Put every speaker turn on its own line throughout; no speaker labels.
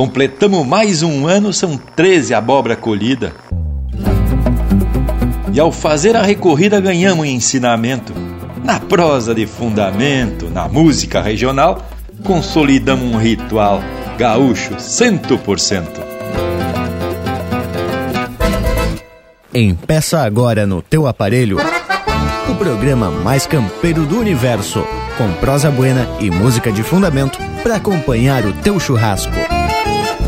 Completamos mais um ano, são 13 abóbora colhida. E ao fazer a recorrida ganhamos ensinamento. Na prosa de fundamento, na música regional, consolidamos um ritual gaúcho 100%.
Empeça agora no teu aparelho o programa mais campeiro do universo, com prosa buena e música de fundamento para acompanhar o teu churrasco.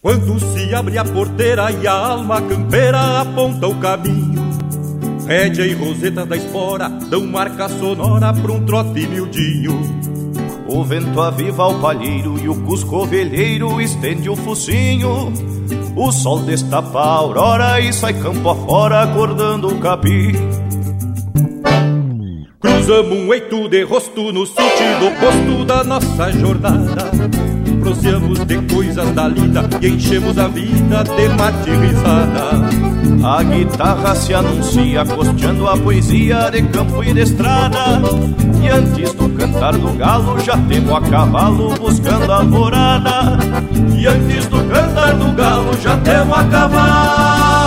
Quando se abre a porteira e a alma campeira aponta o caminho Rédea e roseta da espora dão marca sonora pra um trote miudinho.
O vento aviva o palheiro e o cusco ovelheiro estende o focinho. O sol destapa a aurora e sai campo afora acordando o capim.
Cruzamos um eito de rosto no sentido oposto da nossa jornada. Proseamos de coisas da lida e enchemos a vida de mate risada.
A guitarra se anuncia costeando a poesia de campo e de estrada. E antes do cantar do galo já temos a cavalo buscando a alvorada.
E antes do cantar do galo já temos a cavalo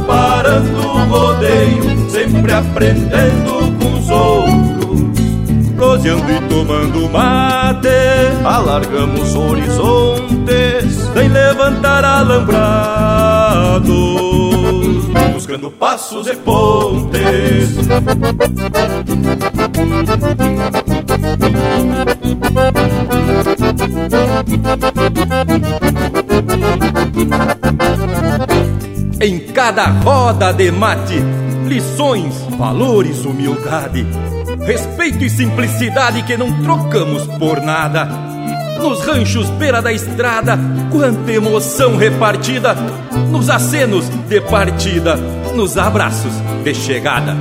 parando o rodeio, sempre aprendendo com os outros proseando e tomando mate.
Alargamos horizontes
sem levantar alambrados, buscando passos e pontes. Em cada roda de mate, lições, valores, humildade respeito e simplicidade que não trocamos por nada. Nos ranchos beira da estrada, quanta emoção repartida, nos acenos de partida, nos abraços de chegada.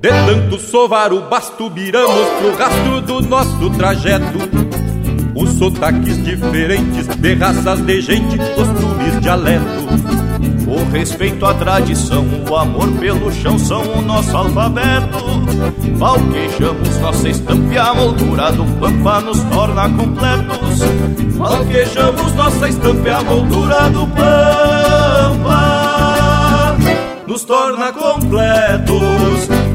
De tanto sovar o basto, viramos pro rastro do nosso trajeto. Os sotaques diferentes de raças de gente, costumes, dialeto
o respeito à tradição, o amor pelo chão são o nosso alfabeto. Valquejamos nossa estampa e a moldura do pampa nos torna completos.
Valquejamos nossa estampa e a moldura do pampa nos torna completos.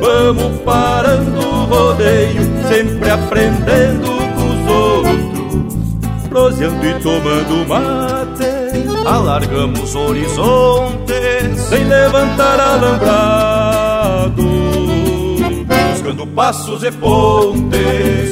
vamos parando o rodeio, sempre aprendendo com os outros, proseando e tomando mate
alargamos horizontes
sem levantar alambrado, buscando passos e pontes.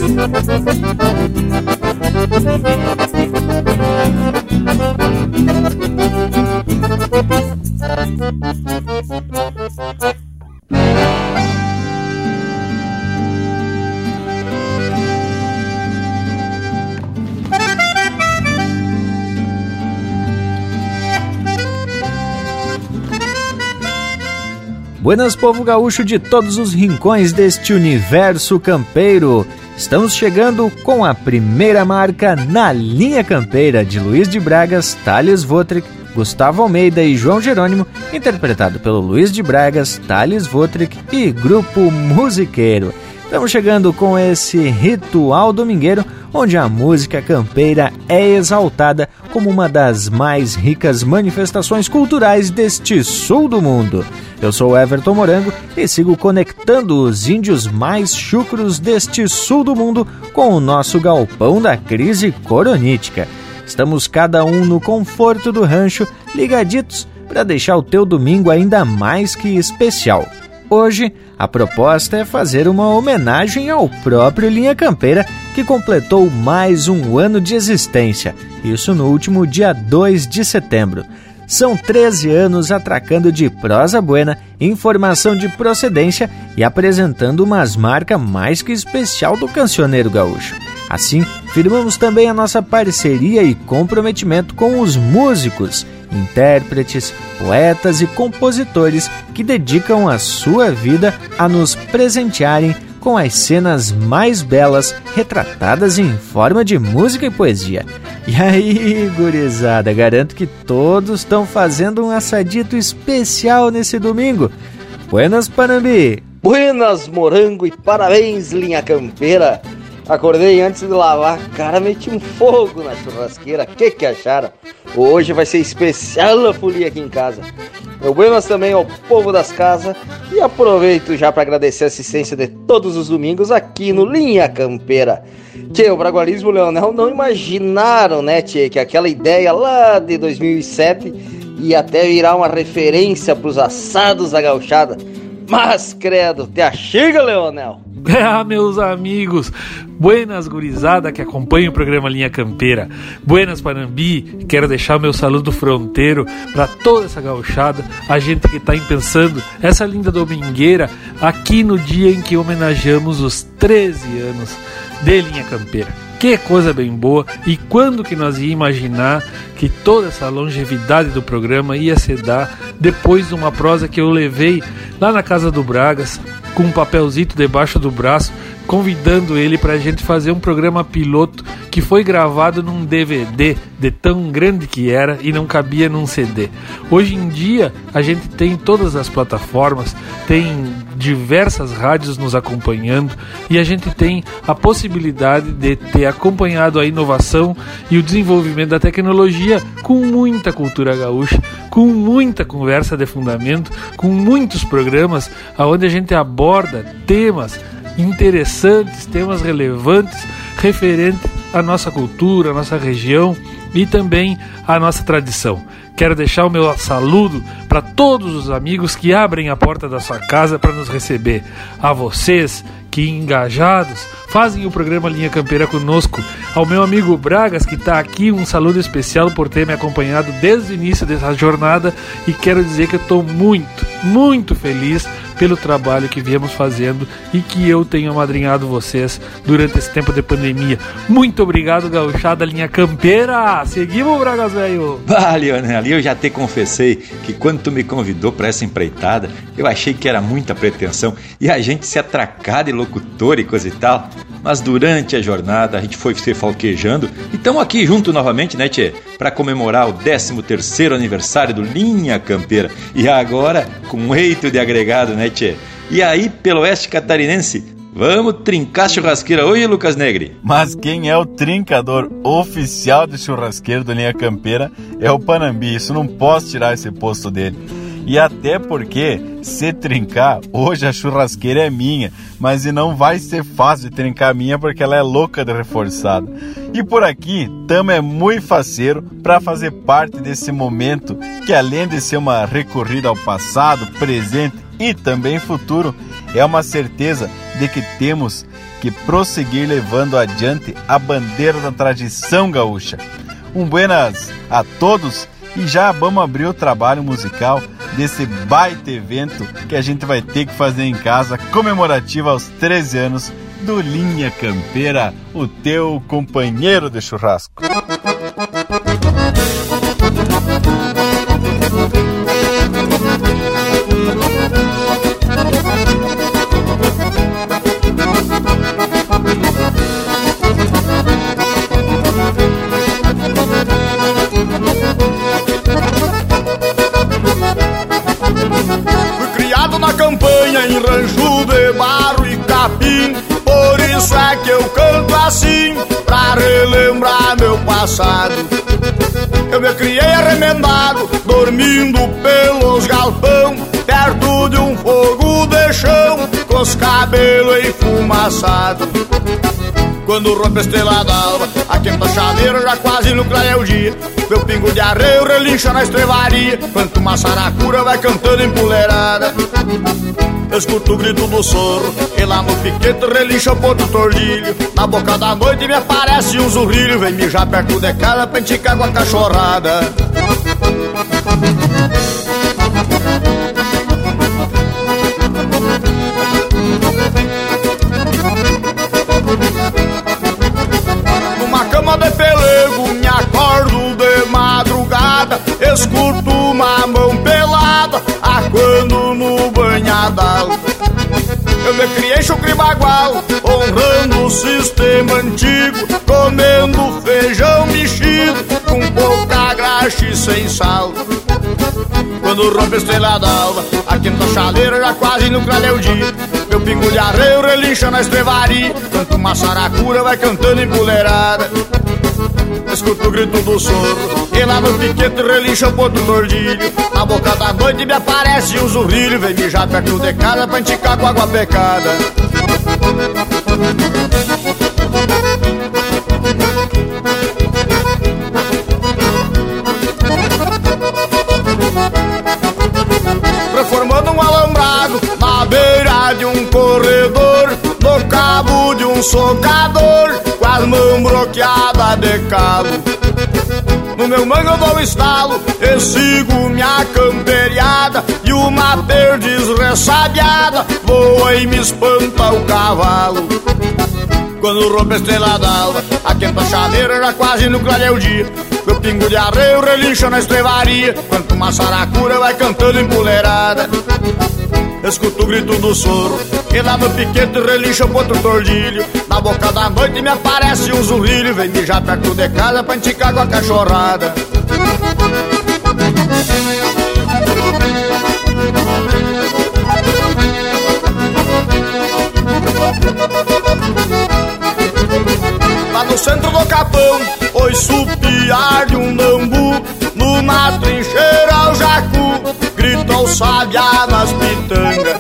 Buenas povo gaúcho de todos os rincões deste universo campeiro. Estamos chegando com a primeira marca na linha campeira de Luiz de Bragas, Thales Votrick, Gustavo Almeida e João Jerônimo, interpretado pelo Luiz de Bragas, Thales Votrick e Grupo Musiqueiro. Estamos chegando com esse ritual domingueiro, onde a música campeira é exaltada como uma das mais ricas manifestações culturais deste sul do mundo. Eu sou Everton Morango e sigo conectando os índios mais chucros deste sul do mundo com o nosso galpão da crise coronítica. Estamos cada um no conforto do rancho, ligaditos para deixar o teu domingo ainda mais que especial. Hoje, a proposta é fazer uma homenagem ao próprio Linha Campeira, que completou mais um ano de existência, isso no último dia 2 de setembro. São 13 anos atracando de prosa buena, informação de procedência e apresentando umas marcas mais que especial do cancioneiro gaúcho. Assim, firmamos também a nossa parceria e comprometimento com os músicos intérpretes, poetas e compositores que dedicam a sua vida a nos presentearem com as cenas mais belas retratadas em forma de música e poesia. E aí, gurizada, garanto que todos estão fazendo um assadito especial nesse domingo. Buenas, Panambi!
Buenas, morango, e parabéns, linha campeira! Acordei antes de lavar, cara, meti um fogo na churrasqueira. Que que acharam? Hoje vai ser especial a folia aqui em casa. Meu buenas também ao povo das casas e aproveito já para agradecer a assistência de todos os domingos aqui no Linha Campeira. Tchê, o Bragualismo Leonel não imaginaram, né, Tchê, que aquela ideia lá de 2007 ia até virar uma referência para os assados da gauchada. Mas, credo, te achega, Leonel?
Ah, meus amigos, buenas gurizada que acompanha o programa Linha Campeira, buenas Panambi, quero deixar meu saludo fronteiro para toda essa gauchada, a gente que está pensando essa linda domingueira aqui no dia em que homenageamos os 13 anos de Linha Campeira. Que coisa bem boa! E quando que nós ia imaginar que toda essa longevidade do programa ia se dar depois de uma prosa que eu levei lá na casa do Bragas com um papelzito debaixo do braço convidando ele para a gente fazer um programa piloto que foi gravado num DVD de tão grande que era e não cabia num CD. Hoje em dia a gente tem todas as plataformas, tem diversas rádios nos acompanhando e a gente tem a possibilidade de ter acompanhado a inovação e o desenvolvimento da tecnologia com muita cultura gaúcha, com muita conversa de fundamento, com muitos programas onde a gente aborda temas interessantes, temas relevantes referentes à nossa cultura, à nossa região e também à nossa tradição. Quero deixar o meu saludo para todos os amigos que abrem a porta da sua casa para nos receber. A vocês que engajados fazem o programa Linha Campeira conosco. Ao meu amigo Bragas, que está aqui, um saludo especial por ter me acompanhado desde o início dessa jornada e quero dizer que eu estou muito, muito feliz pelo trabalho que viemos fazendo e que eu tenho amadrinhado vocês durante esse tempo de pandemia. Muito obrigado, gauchada linha campeira! Seguimos, Bragas, velho!
Vale, ali eu já te confessei que quando tu me convidou para essa empreitada, eu achei que era muita pretensão e a gente se atracar de locutor e coisa e tal. Mas durante a jornada a gente foi se falquejando e estamos aqui junto novamente, né, Tchê? Para comemorar o 13 terceiro aniversário do Linha Campeira. E agora com um eito de agregado, né, Tchê? E aí, pelo oeste catarinense, Vamos trincar churrasqueira hoje, Lucas Negri?
Mas quem é o trincador oficial de churrasqueiro do Linha Campeira é o Panambi. Isso não posso tirar esse posto dele. E até porque, se trincar, hoje a churrasqueira é minha, mas e não vai ser fácil de trincar a minha porque ela é louca de reforçada. E por aqui, Tamo é muito faceiro para fazer parte desse momento que além de ser uma recorrida ao passado, presente e também futuro, é uma certeza de que temos que prosseguir levando adiante a bandeira da tradição gaúcha. Um buenas a todos e já vamos abrir o trabalho musical desse baita evento que a gente vai ter que fazer em casa, comemorativo aos 13 anos do Linha Campeira, o teu companheiro de churrasco.
capim. Por isso é que eu canto assim, pra relembrar meu passado. Eu me criei arremendado, dormindo pelos galpão, perto de um fogo de chão, com os cabelos enfumaçados. Quando rompe a estrela d'alva, a quenta chaveira já quase no clareia o dia. Meu pingo de arreio relincha na estrevaria, quanto uma saracura vai cantando empoleirada. Eu escuto o grito do soro, e lá no piquete relincha o ponto tordilho. Na boca da noite me aparece um zurrilho, vem mijar perto de casa pra enticar com a cachorrada. Pelego me acordo de madrugada Escuto uma mão pelada Aquando no banhadal Eu me criei chucre bagual Honrando o sistema antigo Comendo feijão mexido Com pouca graxa e sem sal quando rompe a estrela d'alva, a quinta chaleira já quase no o dia. Meu pingo de arreio relincha na estrevaria, canto uma saracura vai cantando empoleirada. Escuto o grito do soro, e lá no piquete relincha o ponto tordilho. Na boca da noite me aparece um zurrilho, vem mijar perto de casa pra enticar com água pecada. Transformando um alambrado na beira de um corredor No cabo de um socador as mãos bloqueadas de cabo No meu mango eu dou estalo E sigo minha camperiada E uma perdiz ressabiada Voa e me espanta o cavalo quando rompe a estrela d'alva, a quenta chaleira já quase no clareia o dia. Meu pingo de arreio relincha na estrevaria, quanto uma saracura vai cantando empoleirada. Escuto o grito do soro, e lá no piquete relincha o ponto tordilho. Na boca da noite me aparece um zurrilho, vem mijar perto de casa pra enticar com a cachorrada. Lá no centro do capão, oi supiar de um bambu Numa trincheira o jacu, grita o sabiá nas pitangas.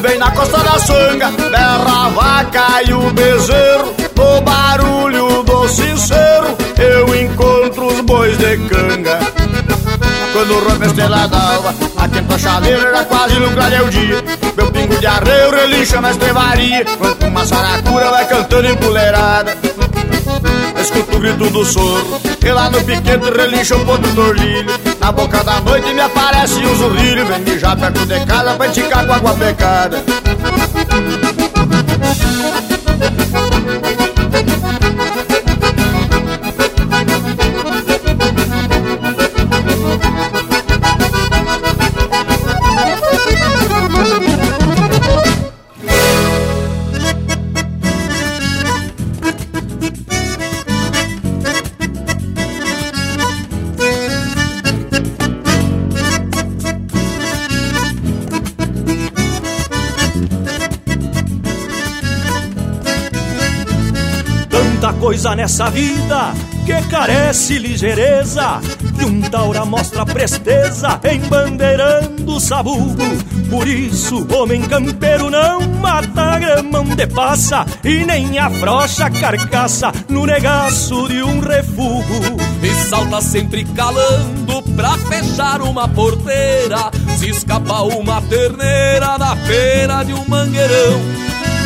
Bem na costa da sanga, berra a vaca e o bezerro. No barulho do sincero, eu encontro os bois de canga quando rompe a estrela d'alva, a quenta chaleira já quase clareia o dia. Meu pingo de arreio relincha na estrevaria, quanto uma saracura vai cantando empoleirada. Escuto o grito do soro, e lá no piquete relincha o ponto tordilho. Na boca da noite me aparece um zurrilho, vem mijar perto de casa pra enticar com água pecada.
Tanta coisa nessa vida que carece ligeireza. Que um taura mostra presteza embandeirando o sabugo. Por isso, homem campeiro não mata gramão de passa E nem afrocha carcaça no negaço de um refugo.
E salta sempre calando pra fechar uma porteira. Se escapa uma terneira da feira de um mangueirão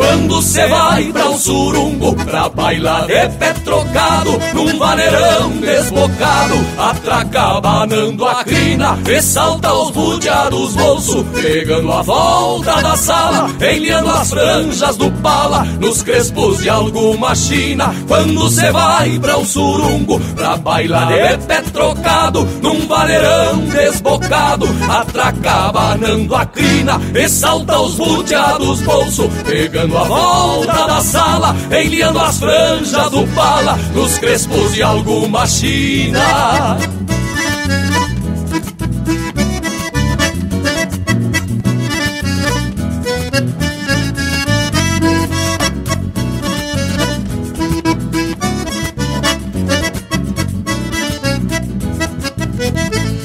Quando cê vai pra um surungo Pra bailar de pé trocado Num vaneirão desbocado Atraca abanando a crina E salta os budeados bolso Pegando a volta da sala Enliando as franjas do pala Nos crespos de alguma china. Quando cê vai pra um surungo Pra bailar de pé trocado Num vaneirão desbocado Atraca abanando a crina E salta os budeados bolso Pegando dando a volta da sala, enliando as franjas do pala, nos crespos de alguma china.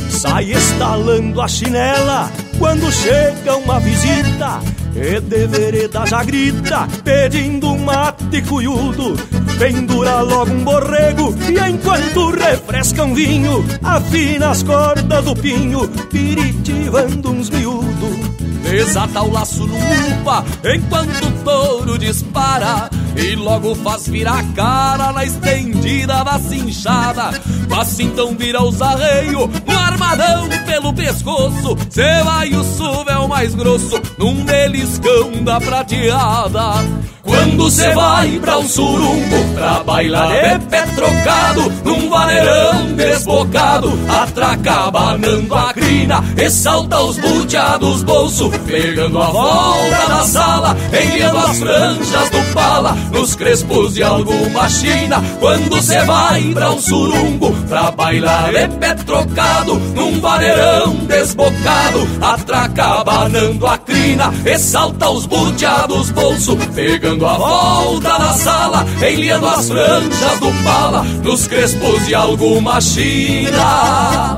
Sai estalando a chinela quando chega uma visita e de vereda já grita, pedindo um mate cuiudo. Pendura logo um borrego e enquanto refresca um vinho, afina as cordas do pinho, piritivando uns miúdos.
Desata o laço no upa enquanto o touro dispara E logo faz virar a cara na estendida da cinchada Mas então vira os arreios pelo pescoço. Cê vai o suvel mais grosso num beliscão da prateada. Quando cê vai pra um surumbo Pra bailar de pé trocado Num vaneirão desbocado Atraca banando a crina E salta os buteados bolso Pegando a volta da sala Enviando as franjas do pala Nos crespos de alguma china. Quando cê vai pra um surumbo Pra bailar de pé trocado Num vaneirão desbocado Atraca banando a crina E salta os buteados bolso Pegando a volta na sala, enliando as franjas do pala, nos crespos de alguma china.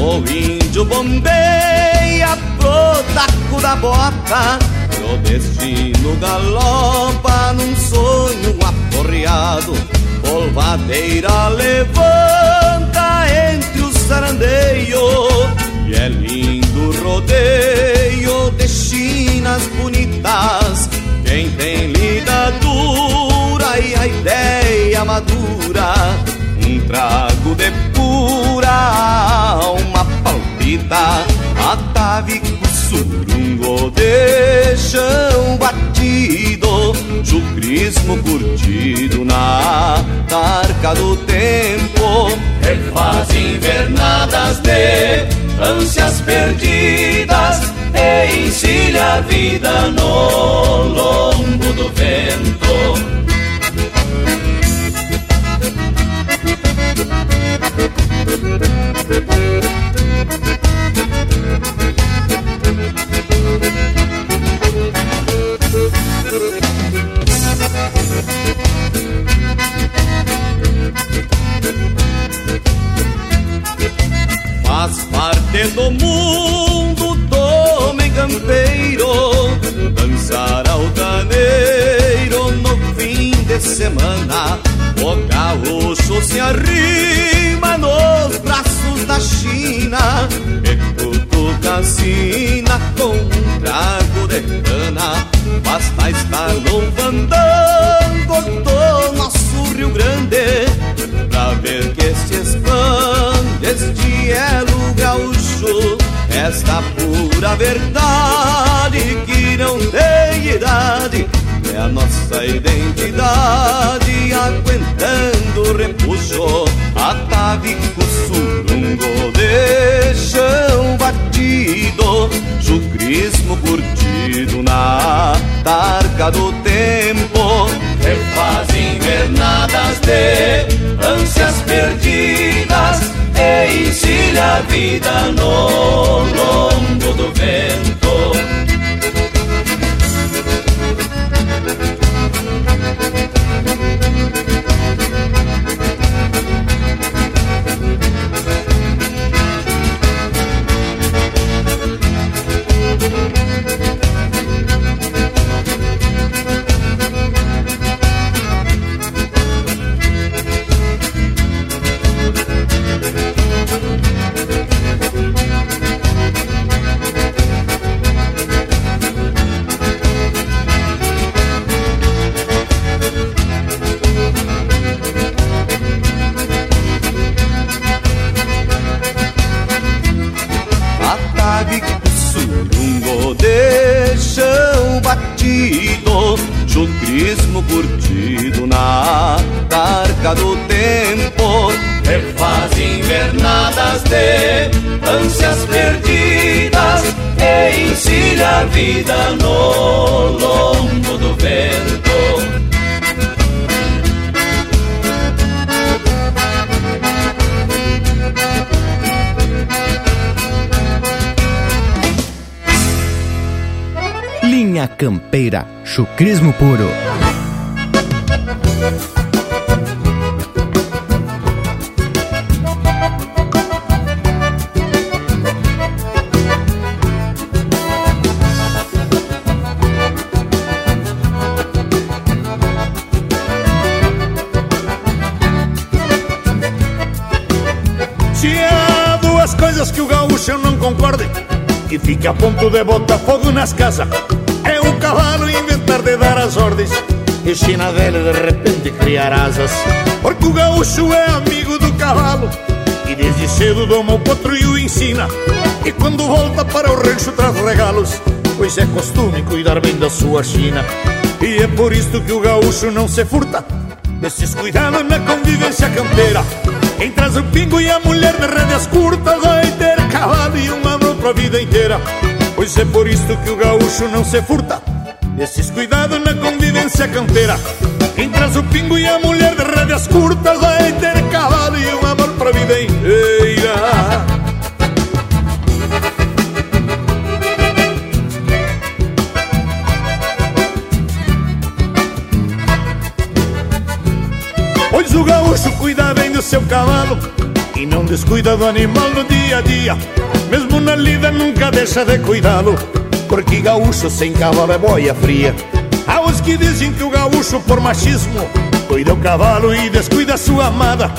O índio bombeia pro taco da bota E o destino galopa num sonho aporreado. Polvadeira levanta entre os sarandeios E é lindo rodeio de chinas bonitas. Quem tem lida dura e a ideia madura Um trago de alma palpita. Atavico surungo de chão batido. Chucrismo curtido na tarca do tempo. Refaz invernadas de ânsias perdidas. E encilha a vida no lombo do vento parte do mundo do homem campeiro Dançar altaneiro no fim de semana. O gaúcho se arrima nos braços da China E cutuca a sina com um trago de cana. Basta estar no fandango do nosso Rio Grande Pra ver que se expande este elo gaúcho Esta pura verdade que não tem idade. É a nossa identidade aguentando o repuxo Atavico surungo de chão batido Chucrismo curtido na tarca do tempo. Refaz invernadas de ânsias perdidas E encilha a vida no lombo do vento
vida no lombo do vento.
Linha Campeira, chucrismo puro.
Concorde E fica a ponto de botar fogo nas casas. É o cavalo inventar de dar as ordens E China velha de repente criar asas. Porque o gaúcho é amigo do cavalo E desde cedo doma o potro e o ensina. E quando volta para o rancho traz regalos Pois é costume cuidar bem da sua China. E é por isto que o gaúcho não se furta Desses cuidados na convivência campeira Quem traz o pingo e a mulher de rédeas curtas Vai ter cavalo e um amor pra vida inteira. Pois é por isto que o gaúcho não se furta Desses cuidados na convivência campeira Quem traz o pingo e a mulher de rédeas curtas Vai ter cavalo e um amor pra vida inteira Pois o gaúcho cuida bem do seu cavalo E não descuida do animal no dia a dia. Mesmo na lida nunca deixa de cuidá-lo Porque gaúcho sem cavalo é boia fria. Há os que dizem que o gaúcho por machismo Cuida o cavalo e descuida a sua amada.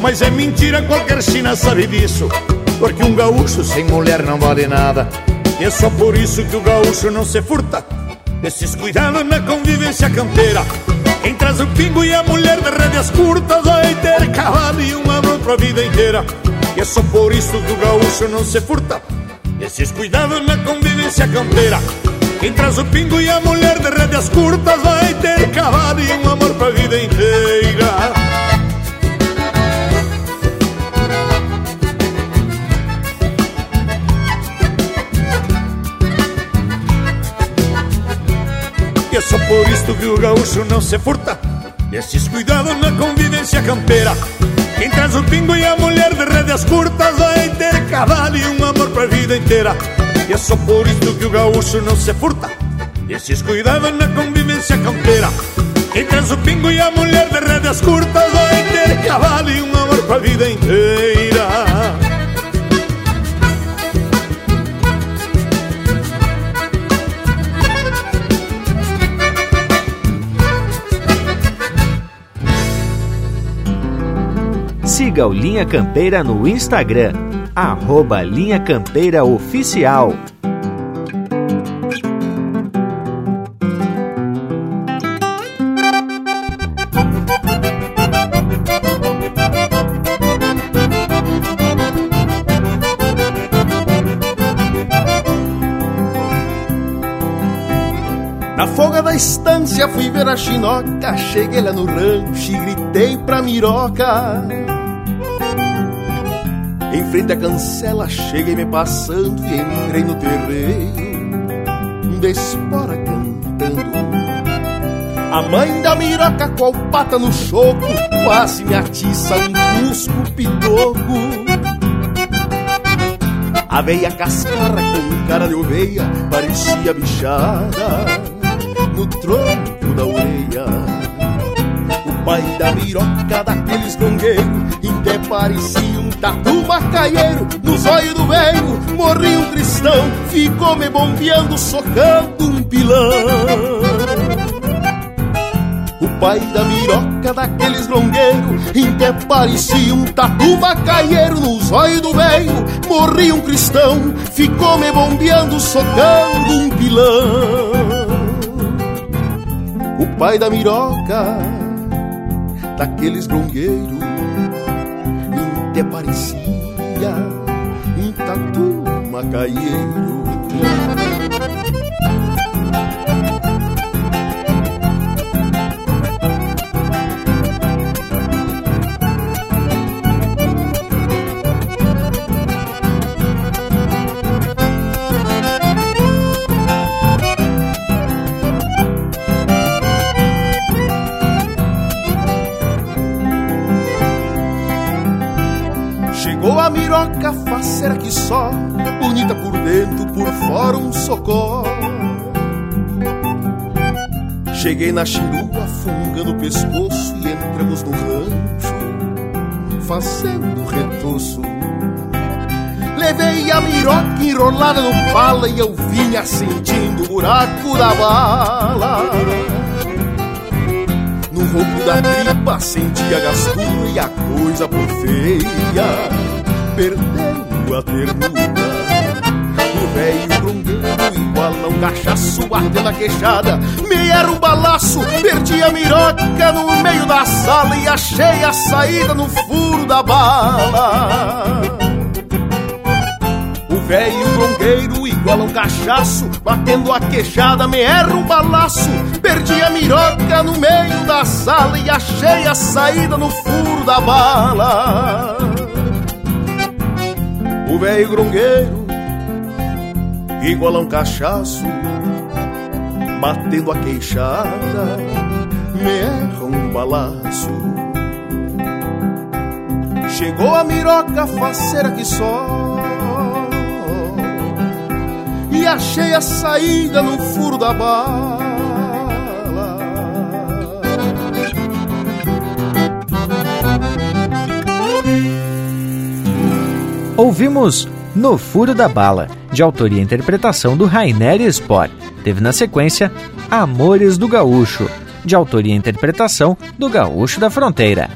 Mas é mentira, qualquer china sabe disso Porque um gaúcho sem mulher não vale nada. E é só por isso que o gaúcho não se furta Desses cuidados na convivência campeira quem traz o pingo e a mulher de rédeas curtas Vai ter cavalo e um amor pra vida inteira E é só por isso que o gaúcho não se furta. Esses cuidados na convivência campeira Quem traz o pingo e a mulher de rédeas curtas Vai ter cavalo e um amor pra vida inteira E é só por isto que o gaúcho não se furta. Esses cuidados na convivência campeira. Quem traz o pingo e a mulher de rédeas curtas Vai ter cavalo e um amor pra vida inteira. E é só por isto que o gaúcho não se furta. Esses cuidados na convivência campeira. Quem traz o pingo e a mulher de rédeas curtas Vai ter cavalo e um amor pra vida inteira
Siga o Linha Campeira no Instagram, arroba Linha Campeira Oficial.
Na folga da estância fui ver a chinoca Cheguei lá no rancho e gritei pra miroca frente à cancela cheguei me passando E entrei no terreiro De espora cantando A mãe da miroca qual pata no choco Quase me atiça um cusco pitoco a veia cascara com cara de oveia parecia bichada no tronco da orelha. Pai da miroca daqueles longueiros, até parecia um tatu macaieiro. Nos olhos do velho morri um cristão, ficou me bombeando, socando um pilão. O pai da miroca daqueles longueiros Até parecia um tatu macaieiro Nos olhos do velho morri um cristão Ficou me bombeando, socando um pilão O pai da miroca daqueles longueiros Até parecia um tatu macaieiro
Cheguei na chirua, fungando o pescoço e entramos no rancho, fazendo retoço. Levei a miroca enrolada no pala e eu vinha sentindo o buraco da bala. No ronco da tripa sentia gastura e a coisa por feia, perdendo a ternura. O velho um cachaço batendo a queixada. Me era um balaço, perdi a miroca no meio da sala e achei a saída no furo da bala. O velho grongueiro igual um cachaço, batendo a queixada, me erra um balaço. Perdi a miroca no meio da sala e achei a saída no furo da bala. O velho grongueiro igual um cachaço, batendo a queixada, me erra um balaço. Chegou a miroca faceira que só e achei a saída no furo da bala.
Ouvimos No Furo da Bala, de autoria e interpretação do Rainer Sport. Teve na sequência Amores do Gaúcho, de autoria e interpretação do Gaúcho da Fronteira.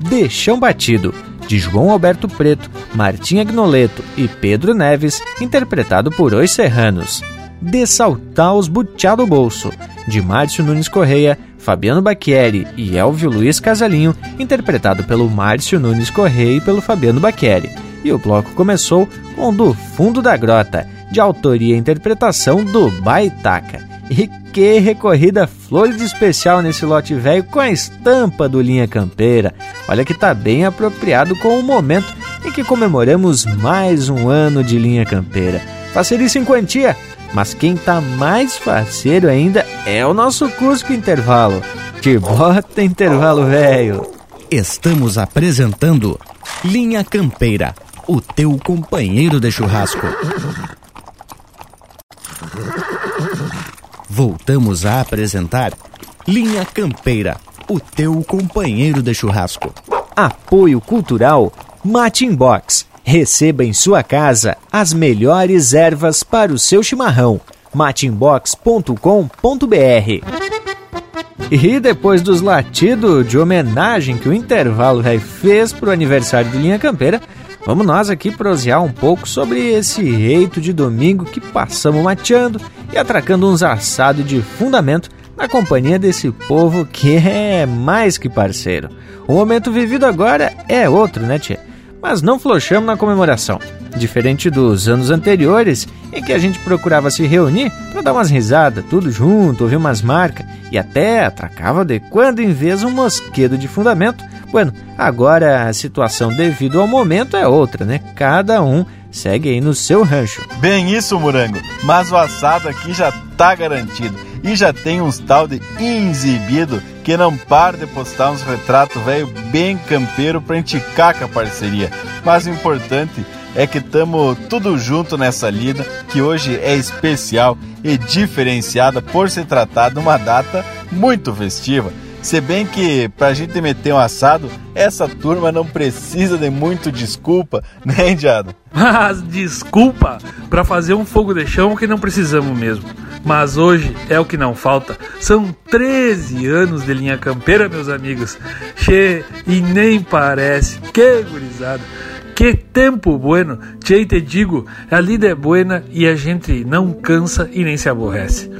Deixão Batido, de João Alberto Preto, Martim Agnoleto e Pedro Neves, interpretado por Os Serranos. De Saltar os Butiá do Bolso, de Márcio Nunes Correia, Fabiano Bacchieri e Elvio Luiz Casalinho, interpretado pelo Márcio Nunes Correia e pelo Fabiano Bacchieri. E o bloco começou com Do Fundo da Grota, de autoria e interpretação do Baitaca. E que recorrida flor de especial nesse lote velho com a estampa do Linha Campeira. Olha que tá bem apropriado com o momento em que comemoramos mais um ano de Linha Campeira. Facerice em quantia, mas quem tá mais faceiro ainda é o nosso Cusco Intervalo. Te bota intervalo velho.
Estamos apresentando Linha Campeira, o teu companheiro de churrasco. Voltamos a apresentar Linha Campeira, o teu companheiro de churrasco.
Apoio Cultural Matin Box. Receba em sua casa as melhores ervas para o seu chimarrão. matinbox.com.br E depois dos latidos de homenagem que o intervalo fez para o aniversário de Linha Campeira, Vamos nós aqui prosear um pouco sobre esse reito de domingo que passamos mateando e atracando uns assados de fundamento na companhia desse povo que é mais que parceiro. O momento vivido agora é outro, né, tia? Mas não flochamos na comemoração. Diferente dos anos anteriores, em que a gente procurava se reunir para dar umas risadas, tudo junto, ouvir umas marcas e até atracava de quando em vez um mosquedo de fundamento Bueno, agora a situação devido ao momento é outra, né? Cada um segue aí no seu rancho.
Bem isso, Morango. Mas o assado aqui já tá garantido. E já tem uns tal de exibido que não para de postar uns retratos velho bem campeiro pra enticar com a parceria. Mas o importante é que estamos tudo junto nessa lida, que hoje é especial e diferenciada por se tratar de uma data muito festiva. Se bem que pra gente meter um assado, essa turma não precisa de muito desculpa, né, Indiado?
Mas desculpa para fazer um fogo de chão que não precisamos mesmo. Mas hoje é o que não falta. São 13 anos de linha campeira, meus amigos. Che, e nem parece. Que gurizada. Que tempo bueno. Che, te digo, a lida é buena e a gente não cansa e nem se aborrece.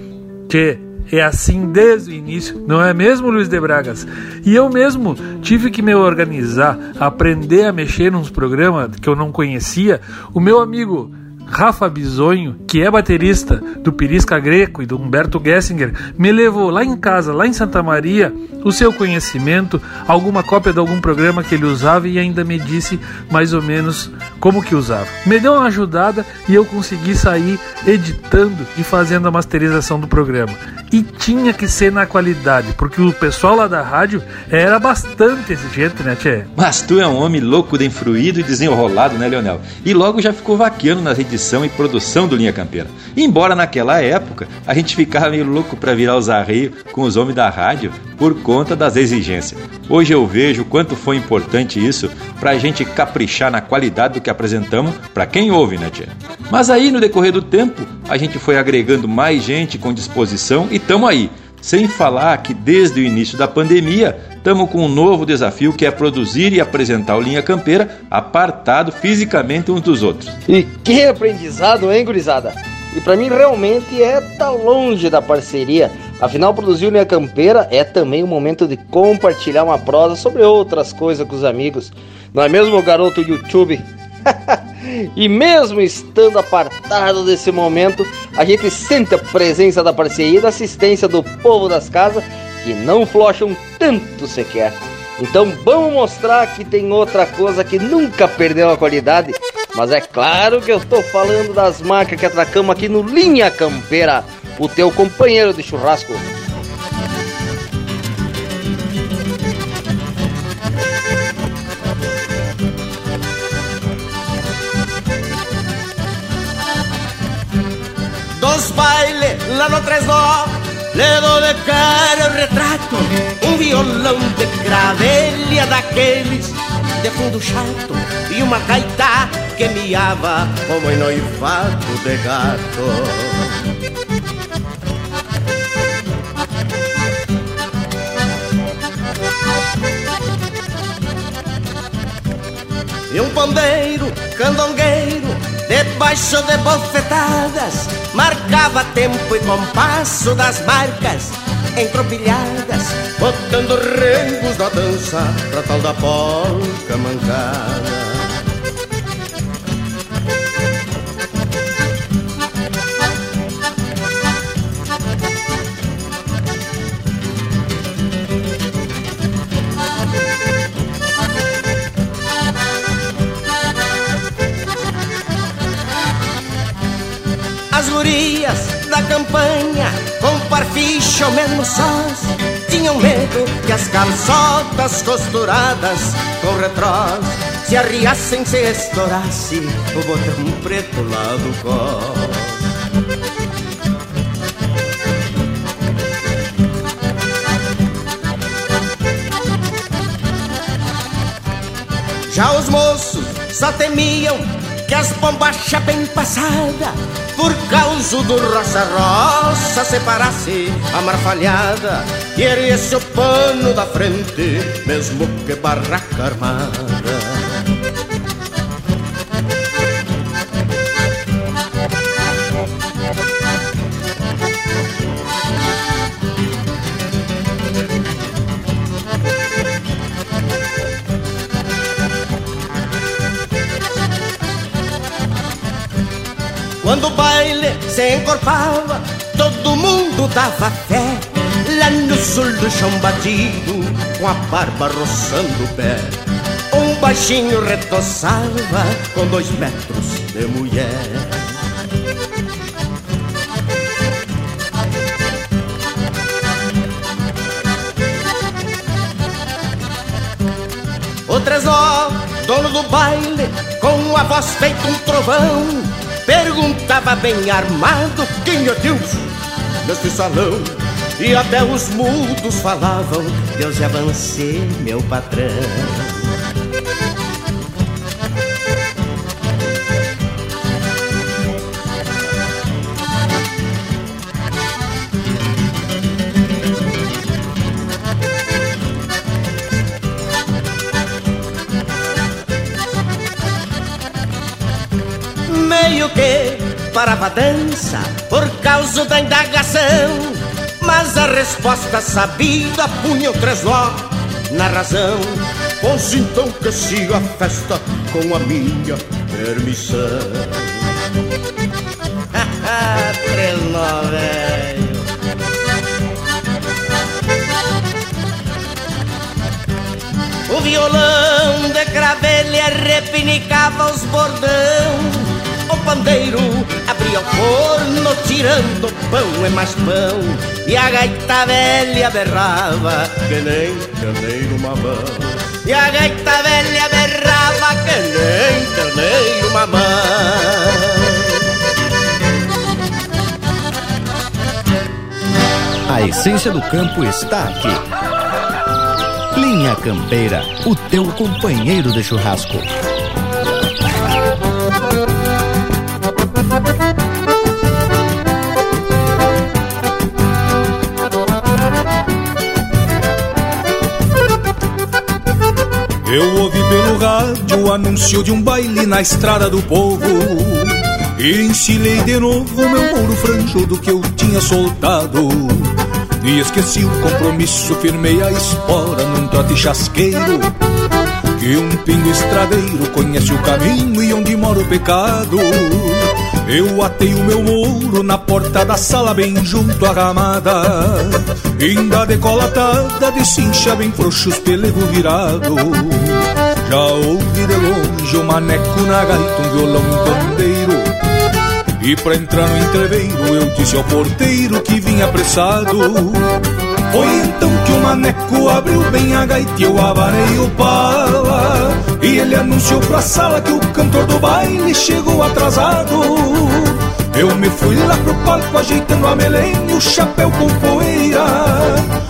Che, é assim desde o início, não é mesmo, Luiz de Bragas? E eu mesmo tive que me organizar, aprender a mexer nos programas que eu não conhecia. O meu amigo Rafa Bisonho, que é baterista do Pirisca Greco e do Humberto Gessinger, me levou lá em casa, lá em Santa Maria, o seu conhecimento, alguma cópia de algum programa que ele usava e ainda me disse mais ou menos como que usava. Me deu uma ajudada e eu consegui sair editando e fazendo a masterização do programa. E tinha que ser na qualidade, porque o pessoal lá da rádio era bastante exigente, né, Tchê?
Mas tu é um homem louco de influído e desenrolado, né, Leonel? E logo já ficou vaqueando na edição e produção do Linha Campeira. Embora naquela época a gente ficava meio louco para virar os arreios com os homens da rádio por conta das exigências. Hoje eu vejo quanto foi importante isso para a gente caprichar na qualidade do que apresentamos para quem ouve, né, Tchê? Mas aí no decorrer do tempo a gente foi agregando mais gente com disposição e tamo aí. Sem falar que desde o início da pandemia estamos com um novo desafio que é produzir e apresentar o Linha Campeira apartado fisicamente uns dos outros.
E que aprendizado, hein, gurizada? E para mim realmente é tá longe da parceria. Afinal, produzir o Linha Campeira é também o momento de compartilhar uma prosa sobre outras coisas com os amigos. Não é mesmo, garoto YouTube? e mesmo estando apartado desse momento, a gente sente a presença da parceria e da assistência do povo das casas que não flocham tanto sequer. Então vamos mostrar que tem outra coisa que nunca perdeu a qualidade. Mas é claro que eu estou falando das marcas que atracamos aqui no Linha Campeira, o teu companheiro de churrasco.
Bailes lá no Tresnó Le dou de cara o retrato Um violão de gravelha daqueles De fundo chato E uma gaita que miava Como em noivado de gato. E um pandeiro candongueiro debaixo de bofetadas, marcava tempo e compasso das marcas entropilhadas, botando rengos na dança pra tal da polca mancada. As gurias da campanha, com parficho ou mesmo sós, tinham medo que as calçotas costuradas com retrós se arriassem se estourasse o botão preto lá do cós. Já os moços só temiam que as bombachas bem passada por causa do roça-roça separasse a marfalhada e erguesse o pano da frente, mesmo que barraca armada. Se encorpava, todo mundo dava fé. Lá no sul do chão batido, com a barba roçando o pé. Um baixinho retoçava com dois metros de mulher. O Tresó, dono do baile, com a voz feita um trovão, Perguntava bem armado quem é Deus neste salão E até os mudos falavam Deus é você, meu patrão Meio que parava a dança por causa da indagação. Mas a resposta sabida punha o tresló na razão. Pois então que siga a festa com a minha permissão. Nó velho. O violão de cravelha repinicava os bordão. o pandeiro abria o forno tirando pão e mais pão E a gaita velha berrava que nem terneiro mamão E a gaita velha berrava que nem terneiro mamão
A essência do campo está aqui. Linha Campeira, o teu companheiro de churrasco.
Pelo rádio o anúncio de um baile na estrada do povo. E de novo meu mouro franjudo que eu tinha soltado. E esqueci o compromisso, firmei a espora num trote chasqueiro. Que um pingo estradeiro conhece o caminho e onde mora o pecado. Eu atei o meu mouro na porta da sala bem junto à ramada. Ainda decolatada de cincha bem frouxos pelego virado Já ouvi de longe o maneco na gaita, um violão um pandeiro. E pra entrar no entreveiro eu disse ao porteiro que vinha apressado. Foi então que o maneco abriu bem a gaita e eu abanei o pala E ele anunciou pra sala que o cantor do baile chegou atrasado. Eu me fui lá pro palco ajeitando a melena e o chapéu com poeira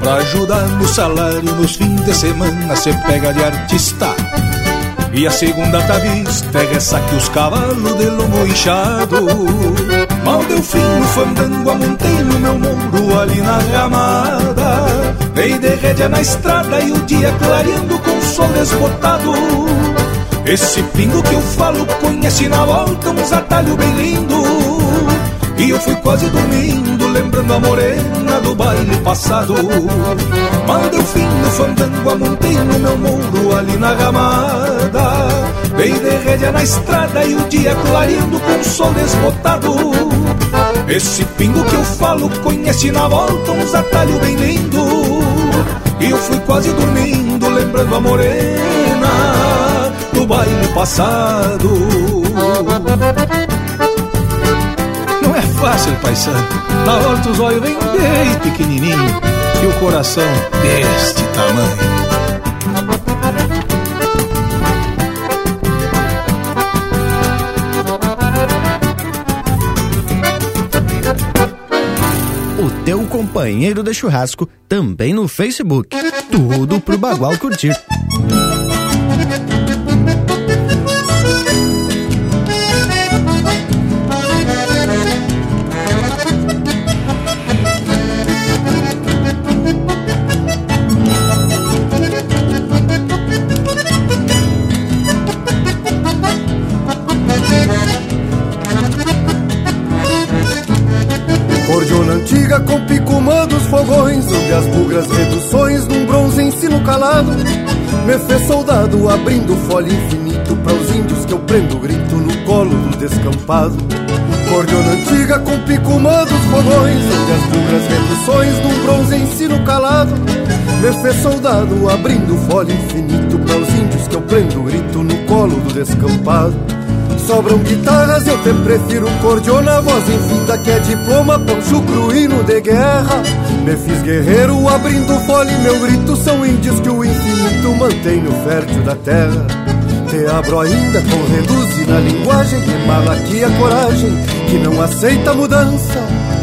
Pra ajudar no salário nos fins de semana Cê pega de artista. E a segunda tá vista é ressaque os cavalos de lombo inchado. Mal deu fim no fandango, amontei no meu muro ali na ramada. Dei de rédea na estrada e o dia clareando com o sol desbotado. Esse pingo que eu falo conhece na volta uns atalhos bem lindo. E eu fui quase dormindo lembrando a morena do baile passado. Mal deu fim no fandango, amontei no meu muro ali na ramada. Dei de rédea na estrada e o dia clareando com o sol desbotado. Esse pingo que eu falo conhece na volta uns atalhos bem lindo. E eu fui quase dormindo lembrando a morena do baile passado. Fácil, paisano. Na hora dos olhos vem bem pequenininho e o coração deste tamanho.
O teu companheiro de churrasco também no Facebook. Tudo pro Bagual curtir.
Abrindo folha infinito Para os índios que eu prendo grito no colo do descampado.
Cordiona antiga com picumã dos fogões Onde as bugras reduções num bronze ensino calado. Me fez soldado abrindo folha infinito Para os índios que eu prendo grito no colo do descampado. Sobram guitarras, eu te prefiro cordiona Voz infinita que é diploma, poncho cruíno de guerra Me fiz guerreiro abrindo folha e meu grito São índios que o infinito mantém no fértil da terra. Te abro ainda com reduzir na linguagem Que mala aqui a coragem que não aceita mudança.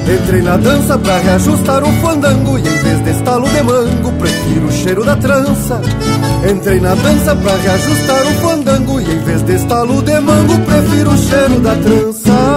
Entrei na dança pra reajustar o fandango E em vez de estalo de mango Prefiro o cheiro da trança. Entrei na dança pra reajustar o fandango E em vez de estalo de mango Prefiro o cheiro da trança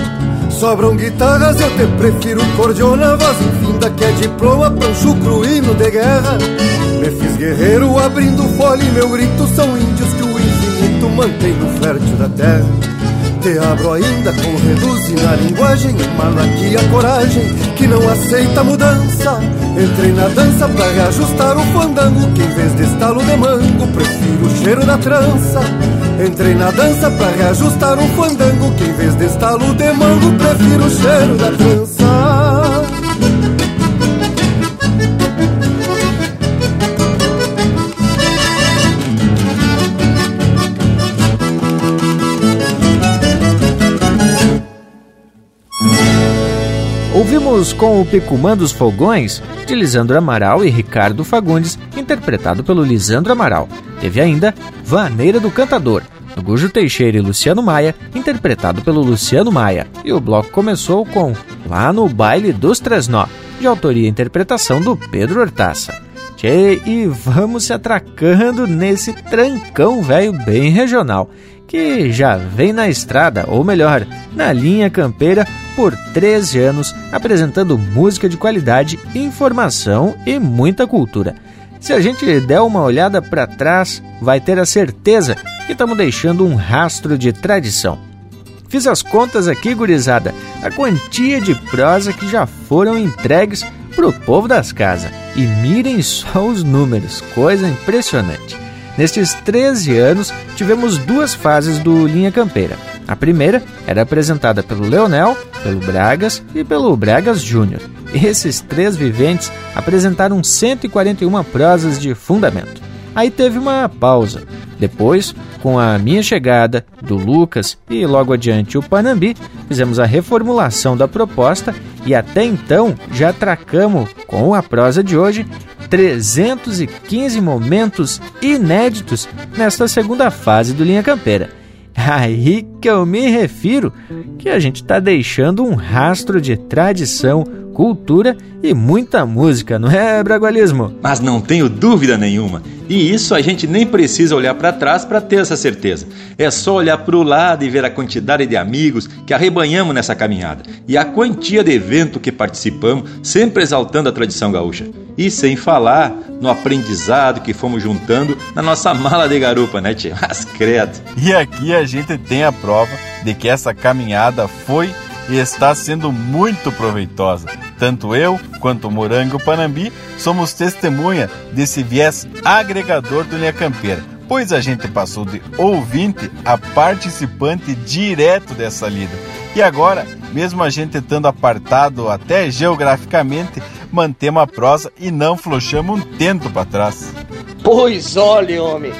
Sobram guitarras, eu te prefiro cordiona Voz. Infinda que é diploma, pancho cruíno de guerra. Me fiz guerreiro abrindo folha e meu grito São índios que o infinito mantém no fértil da terra Te abro ainda com reduzir na linguagem Emana aqui a coragem que não aceita mudança. Entrei na dança pra reajustar o fandango Que em vez de estalo de mango Prefiro o cheiro da trança. Entrei na dança pra reajustar um fandango Que em vez de estalo de mango Prefiro o cheiro da trança
Com o Picumã dos Fogões, de Lisandro Amaral e Ricardo Fagundes, interpretado pelo Lisandro Amaral. Teve ainda Vaneira do Cantador, do Gujo Teixeira e Luciano Maia, interpretado pelo Luciano Maia. E o bloco começou com Lá no Baile dos Tresnó, de autoria e interpretação do Pedro Hortaça. Tchê, e vamos se atracando nesse trancão velho bem regional, que já vem na estrada, ou melhor, na linha campeira, por 13 anos, apresentando música de qualidade, informação e muita cultura. Se a gente der uma olhada para trás, vai ter a certeza que estamos deixando um rastro de tradição. Fiz as contas aqui, gurizada, a quantia de prosa que já foram entregues pro povo das casas. E mirem só os números, coisa impressionante. Nestes 13 anos, tivemos duas fases do Linha Campeira. A primeira era apresentada pelo Leonel, pelo Bragas e pelo Bragas Júnior. Esses três viventes apresentaram 141 prosas de fundamento. Aí teve uma pausa. Depois, com a minha chegada, do Lucas e logo adiante o Panambi, fizemos a reformulação da proposta e até então já tracamos com a prosa de hoje 315 momentos inéditos nesta segunda fase do Linha Campeira. Aí que eu me refiro que a gente está deixando um rastro de tradição, cultura e muita música, não é, Bragualismo?
Mas não tenho dúvida nenhuma. E isso a gente nem precisa olhar para trás para ter essa certeza. É só olhar para o lado e ver a quantidade de amigos que arrebanhamos nessa caminhada e a quantia de evento que participamos, sempre exaltando a tradição gaúcha. E sem falar no aprendizado que fomos juntando na nossa mala de garupa, né, tia? Mas credo.
E aqui a gente tem a prova de que essa caminhada foi e está sendo muito proveitosa. Tanto eu quanto o Morango Panambi somos testemunha desse viés agregador do Linha Campeira, pois a gente passou de ouvinte a participante direto dessa lida. E agora, mesmo a gente estando apartado até geograficamente, mantemos a prosa e não flochamos um tento para trás.
Pois olha, homem,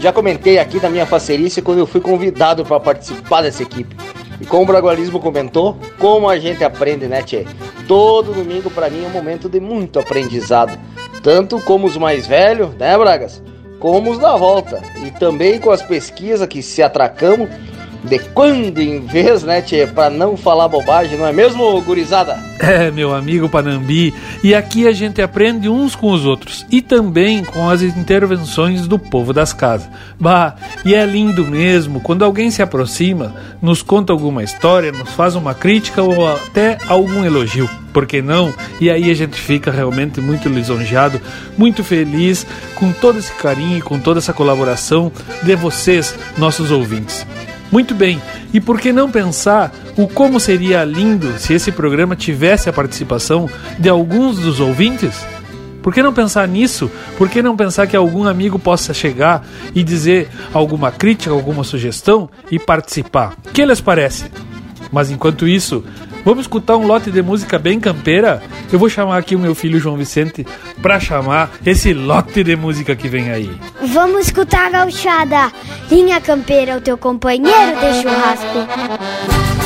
já comentei aqui da minha facerice quando eu fui convidado para participar dessa equipe. E como o Bragualismo comentou, como a gente aprende, né, Tchê? Todo domingo para mim é um momento de muito aprendizado. Tanto como os mais velhos, né, Bragas? como os da volta. E também com as pesquisas que se atracamos de quando em vez, né, tchê? Pra não falar bobagem, não é mesmo, gurizada?
É, meu amigo Panambi. E aqui a gente aprende uns com os outros. E também com as intervenções do povo das casas. Bah, e é lindo mesmo quando alguém se aproxima, nos conta alguma história, nos faz uma crítica ou até algum elogio. Por que não? E aí a gente fica realmente muito lisonjeado, muito feliz com todo esse carinho e com toda essa colaboração de vocês, nossos ouvintes. Muito bem, e por que não pensar o como seria lindo se esse programa tivesse a participação de alguns dos ouvintes? Por que não pensar nisso? Por que não pensar que algum amigo possa chegar e dizer alguma crítica, alguma sugestão e participar? O que lhes parece? Mas enquanto isso, Vamos escutar um lote de música bem campeira? Eu vou chamar aqui o meu filho João Vicente para chamar esse lote de música que vem aí.
Vamos escutar a gauchada. Linha Campeira, o teu companheiro de churrasco.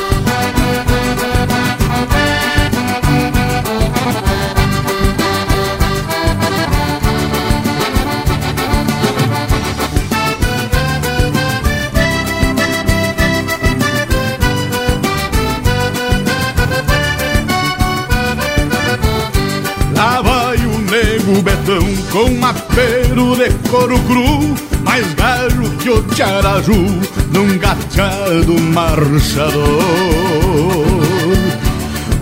O betão com apero de couro cru, mais galo que o tiaraju num gateado marchador.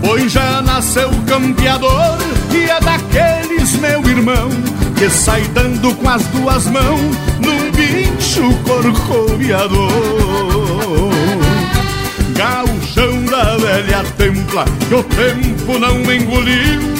Pois já nasceu campeador e é daqueles, meu irmão, que sai dando com as duas mãos num bicho corcoviador. Gauchão da velha templa que o tempo não engoliu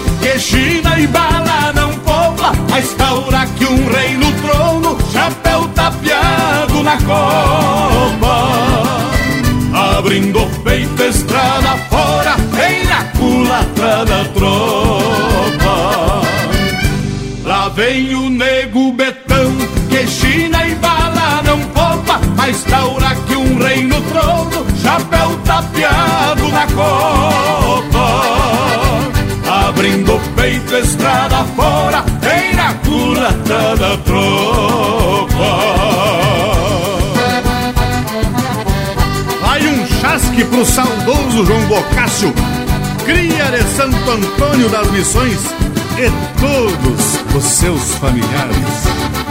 China e bala não pobla, a estaura que um rei no trono, chapéu tapeado na copa. Abrindo peito, estrada fora, vem na culatra da tropa. Lá vem o nego betão, que China e bala não poupa, a estaura que um rei no trono, chapéu tapeado na copa o peito estrada fora, vem na culata da tropa. Vai um chasque pro saudoso João Bocácio, cria de Santo Antônio das Missões e todos os seus familiares.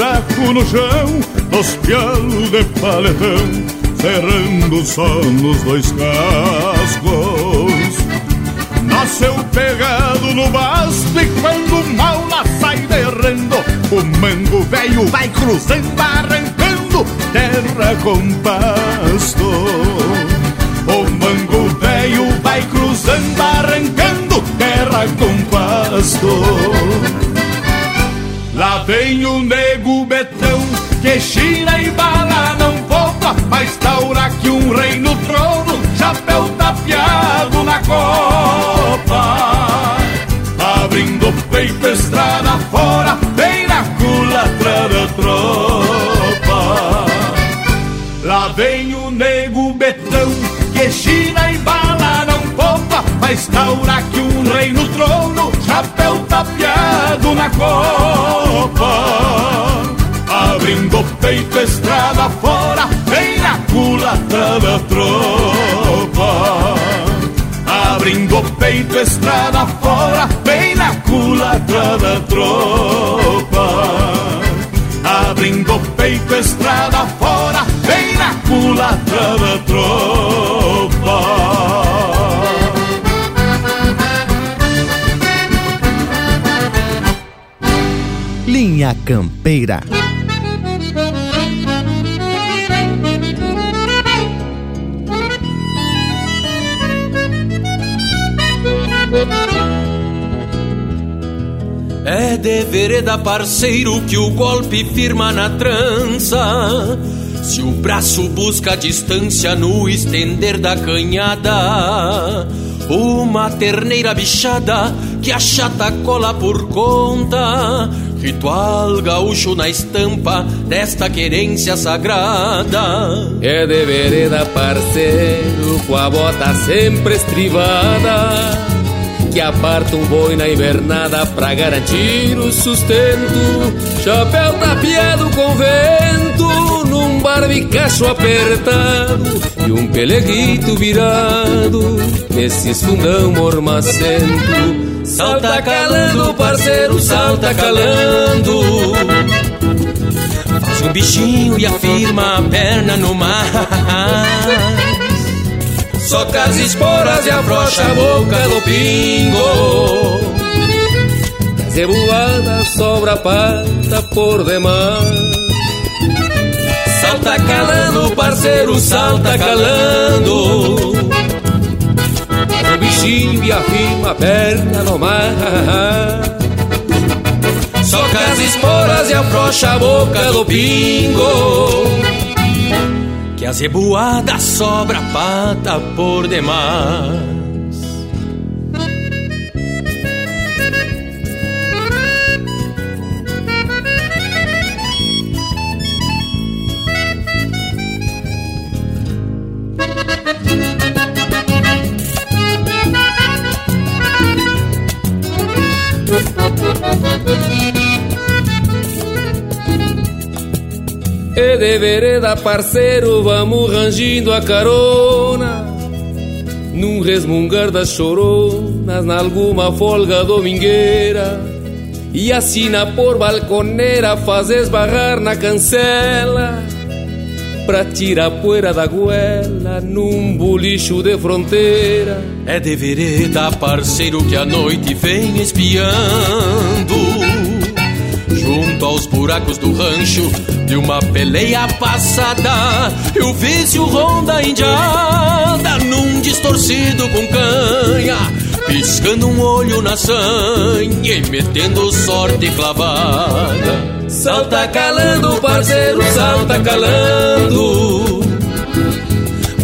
buraco no chão, nos pialos de paletão, cerrando só nos dois cascos. Nasceu pegado no basto e quando mal lá sai derrando, o mango velho vai cruzando, arrancando terra com pasto. O mango velho vai cruzando, arrancando terra com pasto. Lá vem o nego betão que China e bala não poupa, mas taura que um rei no trono, chapéu tapeado na copa. Abrindo o peito, estrada fora, vem na culatra da tropa. Lá vem o nego betão que China e bala não poupa, mas taura que um rei no trono, chapéu tapeado na copa. Abrindo o peito, estrada fora, vem na culatra da tropa. Abrindo o peito, estrada fora, bem na culatra da tropa. Abrindo o peito, estrada fora, bem na culatra da tropa.
Linha Campeira.
É de vereda parceiro que o golpe firma na trança. Se o braço busca distância no estender da canhada, uma terneira bichada que achata cola por conta. Ritual gaúcho na estampa desta querência sagrada.
É de vereda parceiro com a bota sempre estrivada que aparta um boi na invernada pra garantir o sustento. Chapéu tapeado com vento, num barbicacho apertado e um peleguito virado nesses fundão mormacento. Salta calando, parceiro, salta calando.
Faz um bichinho e afirma a perna no mar. Soca as esporas e afrouxa a boca do pingo
Zebuada sobra pata por demais
Salta calando, parceiro, salta calando
O bichinho e afirma a perna no mar
Soca as esporas e afrouxa a boca do pingo que a zeboada sobra pata por demais.
E de vereda, parceiro, vamos rangindo a carona. Num resmungar das choronas, nalguma folga domingueira. E assina por balconeira, faz esbarrar na cancela. Pra tirar a poeira da goela num bolicho de fronteira.
É de vereda, parceiro, que a noite vem espiando junto aos buracos do rancho de uma peleia passada. Eu vício ronda indiada num distorcido com canha, piscando um olho na sanha e metendo sorte clavada.
Salta calando, parceiro, salta calando.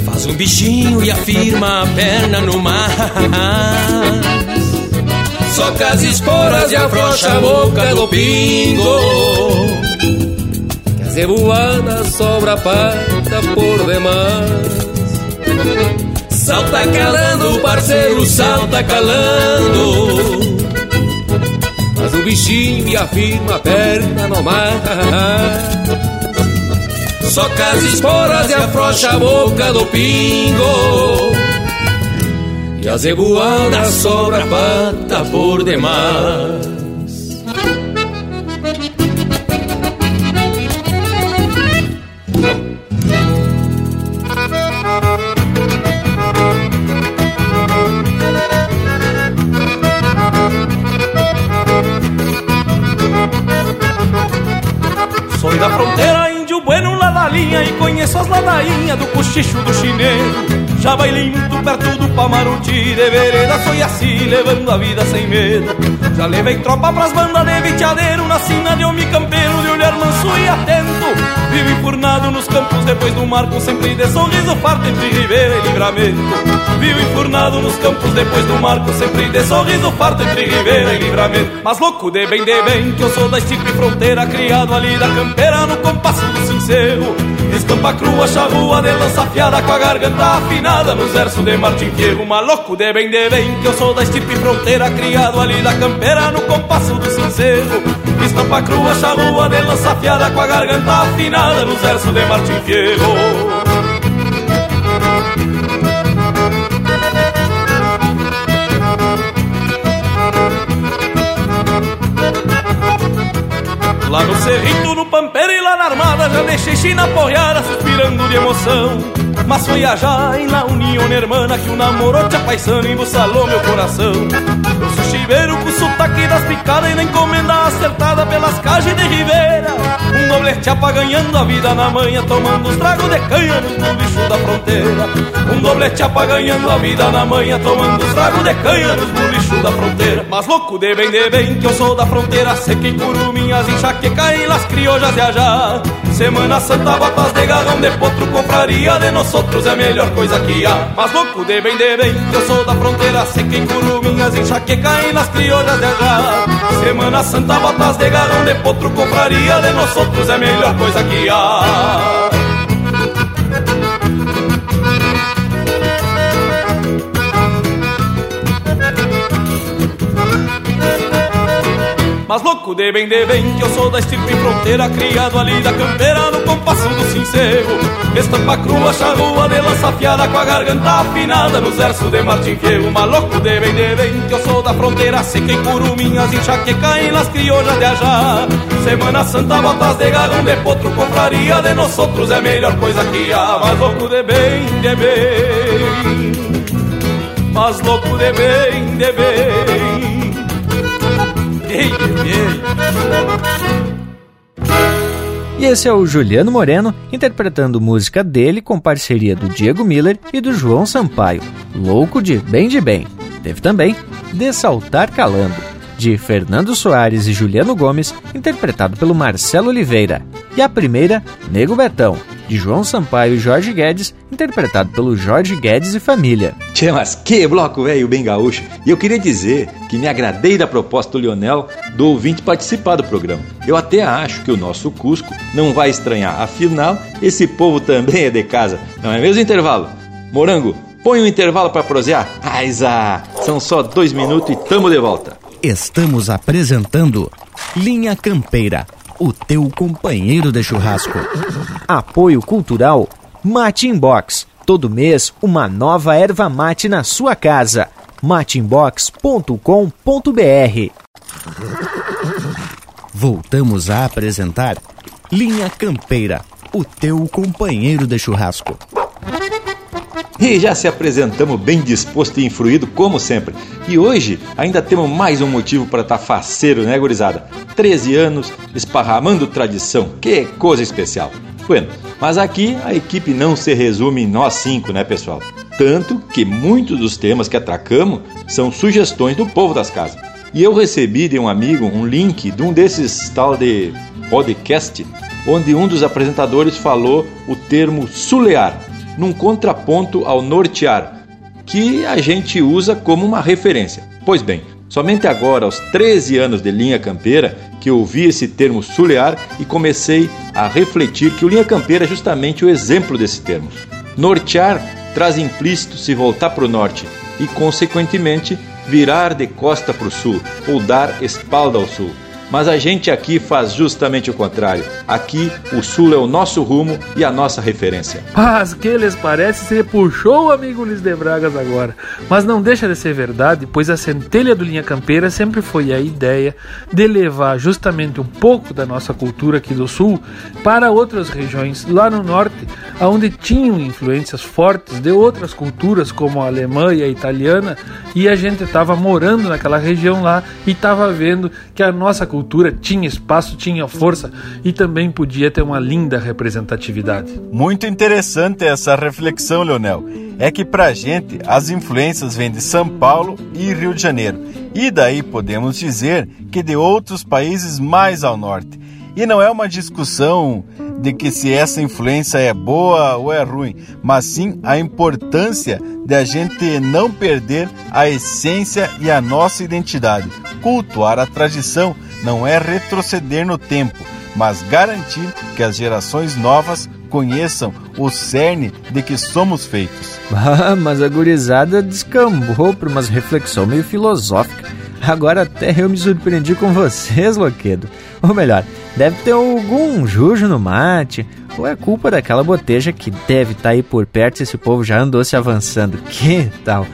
Faz um bichinho e afirma a perna no mar. Soca as esporas e afrouxa a boca do pingo.
Que a zebuada sobra pata por demais.
Salta calando, parceiro, salta calando.
Faz um bichinho e afirma a perna no mar
Soca as esporas e afrouxa a boca do pingo e a zeboada sobra pata por demais.
Sou da fronteira, índio bueno lá da linha E conheço as ladainhas do cochicho do Já bailinho perto do Pamaruti De vereda foi assim, levando a vida sem medo. Já levei tropa pras bandas de viteadeiro Na sina de homem campeiro, de olhar manso e atento. Vivo enfurnado nos campos depois do marco Sempre de sorriso farto entre ribeira e livramento. Vivo enfurnado nos campos depois do marco Sempre de sorriso farto entre ribeira e livramento. Mas louco de bem, de bem, que eu sou da estipe fronteira Criado ali da campeira no compasso do sincero estampa crua, charrua de lança afiada com a garganta afinada nos versos de Martin Fierro, maluco de bem de bem, que eu sou da estipe fronteira, criado ali da campeira no compasso do sincero. Estampa crua, charrua de lança afiada com a garganta afinada nos versos de Martin Fierro. Lá no Cerrito, no Pampeiro armada Já deixei China porreada suspirando de emoção. Mas foi a na união hermana Que o namoro te apaixona e embuçalou meu coração. Eu sou chiveiro com sotaque das picadas E na encomenda acertada pelas cajas de Ribeira Um doble chapa ganhando a vida na manhã Tomando os tragos de canha no bicho da fronteira. Um doble chapa ganhando a vida na manhã Tomando os tragos de canha no bicho da fronteira. Mas louco de bem, de bem que eu sou da fronteira Sequei curuminhas, enxaqueca e las criollas de Semana Santa, botas de garrão de potro Compraria de nós outros é a melhor coisa que há. Mas louco de bem, de bem eu sou da fronteira Sequei curuminhas, enxaqueca e las criollas de allá Semana Santa, botas de garrão de potro Compraria de nós outros é a melhor coisa que há Mas louco de bem, de bem, que eu sou da estirpe fronteira Criado ali da campeira, no compasso do sincero Estampa crua, charrua de lança afiada Com a garganta afinada nos versos de Martin Fierro Mas louco de bem, de bem, que eu sou da fronteira Sequei curuminhas, enxaqueca e nas criollas de ajá. Semana Santa, botas de garrão de potro Confraria de nós outros é a melhor coisa que há. Mas louco de bem, de bem. Mas louco de bem, de bem
e esse é o Juliano Moreno interpretando música dele com parceria do Diego Miller e do João Sampaio, Louco de Bem de Bem. Teve também De Saltar Calando, de Fernando Soares e Juliano Gomes, interpretado pelo Marcelo Oliveira. E a primeira, Nego Betão, de João Sampaio e Jorge Guedes, interpretado pelo Jorge Guedes e família.
Tchê, mas que bloco velho bem gaúcho! E eu queria dizer que me agradei da proposta do Lionel do ouvinte participar do programa. Eu até acho que o nosso Cusco não vai estranhar, afinal, esse povo também é de casa, não é mesmo intervalo? Morango, põe um intervalo para prosear. Aiza, são só dois minutos e tamo de volta.
Estamos apresentando Linha Campeira o teu companheiro de churrasco.
Apoio Cultural Mate Inbox. Todo mês, uma nova erva mate na sua casa. mateinbox.com.br
Voltamos a apresentar Linha Campeira, o teu companheiro de churrasco.
E já se apresentamos bem disposto e influído, como sempre. E hoje ainda temos mais um motivo para estar tá faceiro, né, gurizada? 13 anos, esparramando tradição, que coisa especial. Bueno, mas aqui a equipe não se resume em nós cinco, né, pessoal? Tanto que muitos dos temas que atracamos são sugestões do povo das casas. E eu recebi de um amigo um link de um desses tal de podcast, onde um dos apresentadores falou o termo sulear num contraponto ao nortear, que a gente usa como uma referência. Pois bem, somente agora, aos 13 anos de linha campeira, que eu ouvi esse termo sulear e comecei a refletir que o linha campeira é justamente o exemplo desse termo. Nortear traz implícito se voltar para o norte e, consequentemente, virar de costa para o sul ou dar espalda ao sul. Mas a gente aqui faz justamente o contrário. Aqui o sul é o nosso rumo e a nossa referência.
Mas que lhes parece se puxou o amigo Luiz de Bragas agora. Mas não deixa de ser verdade, pois a centelha do Linha Campeira sempre foi a ideia de levar justamente um pouco da nossa cultura aqui do sul para outras regiões lá no norte, onde tinham influências fortes de outras culturas como a alemã e a italiana, e a gente estava morando naquela região lá e estava vendo que a nossa cultura cultura tinha espaço, tinha força e também podia ter uma linda representatividade.
Muito interessante essa reflexão, Leonel. É que pra gente as influências vêm de São Paulo e Rio de Janeiro. E daí podemos dizer que de outros países mais ao norte. E não é uma discussão de que se essa influência é boa ou é ruim, mas sim a importância de a gente não perder a essência e a nossa identidade. Cultuar a tradição não é retroceder no tempo, mas garantir que as gerações novas conheçam o cerne de que somos feitos.
Ah, mas a gurizada descambou para umas reflexão meio filosófica. Agora até eu me surpreendi com vocês, Loquedo. Ou melhor, deve ter algum jujo no mate, ou é culpa daquela boteja que deve estar tá aí por perto e esse povo já andou se avançando. Que tal?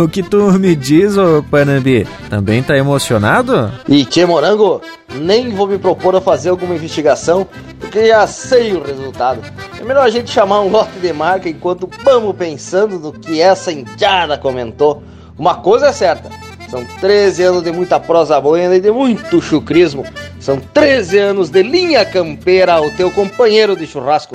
O que tu me diz, ô Panambi? Também tá emocionado?
E Tchê Morango, nem vou me propor a fazer alguma investigação, porque já sei o resultado. É melhor a gente chamar um lote de marca enquanto vamos pensando no que essa indiada comentou. Uma coisa é certa, são 13 anos de muita prosa boa e de muito chucrismo. São 13 anos de linha campeira, o teu companheiro de churrasco.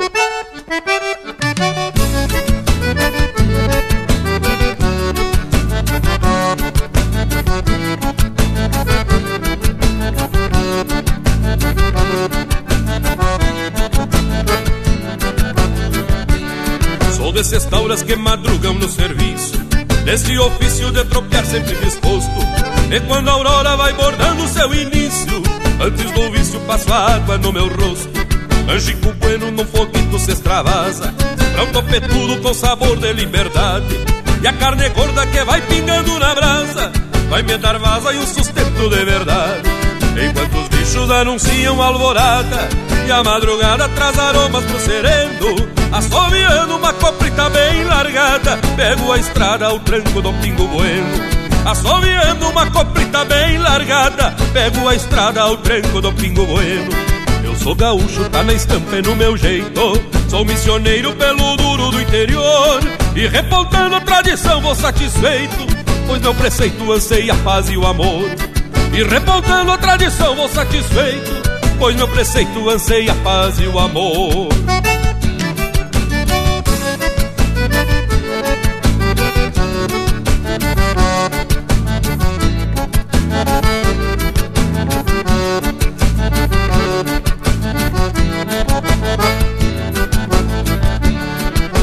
Desses tauras que madrugam no serviço. Desse ofício de tropear sempre disposto E quando a aurora vai bordando seu início Antes do vício passo água no meu rosto. Angico bueno num foguito se extravasa. Pra um com sabor de liberdade. E a carne gorda que vai pingando na brasa Vai me dar vaza e um sustento de verdade Enquanto os bichos anunciam alvorada E a madrugada traz aromas pro sereno Assoviando uma coprita bem largada Pego a estrada ao tranco do pingo bueno. Assoviando uma coprita bem largada Pego a estrada ao tranco do pingo bueno. Eu sou gaúcho, tá na estampa e no meu jeito Sou missioneiro pelo duro do interior. E repontando a tradição vou satisfeito Pois meu preceito anseia a paz e o amor e revoltando a tradição vou satisfeito Pois meu preceito anseia a paz e o amor.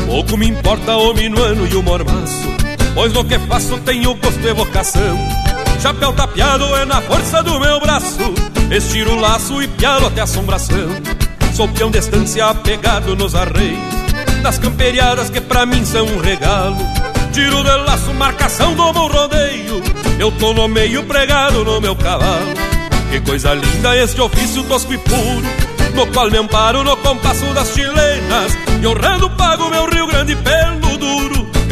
Pouco me importa o minuano e o mormaço Pois no que faço tenho gosto e vocação Chapéu tapeado é na força do meu braço. Estiro o laço e pialo até assombração. Sou peão de estância apegado nos arreios. Das camperiadas que pra mim são um regalo. Tiro de laço, marcação do bom rodeio. Eu tô no meio pregado no meu cavalo. Que coisa linda este ofício tosco e puro no qual me amparo no compasso das chilenas. E honrando pago meu Rio Grande pelo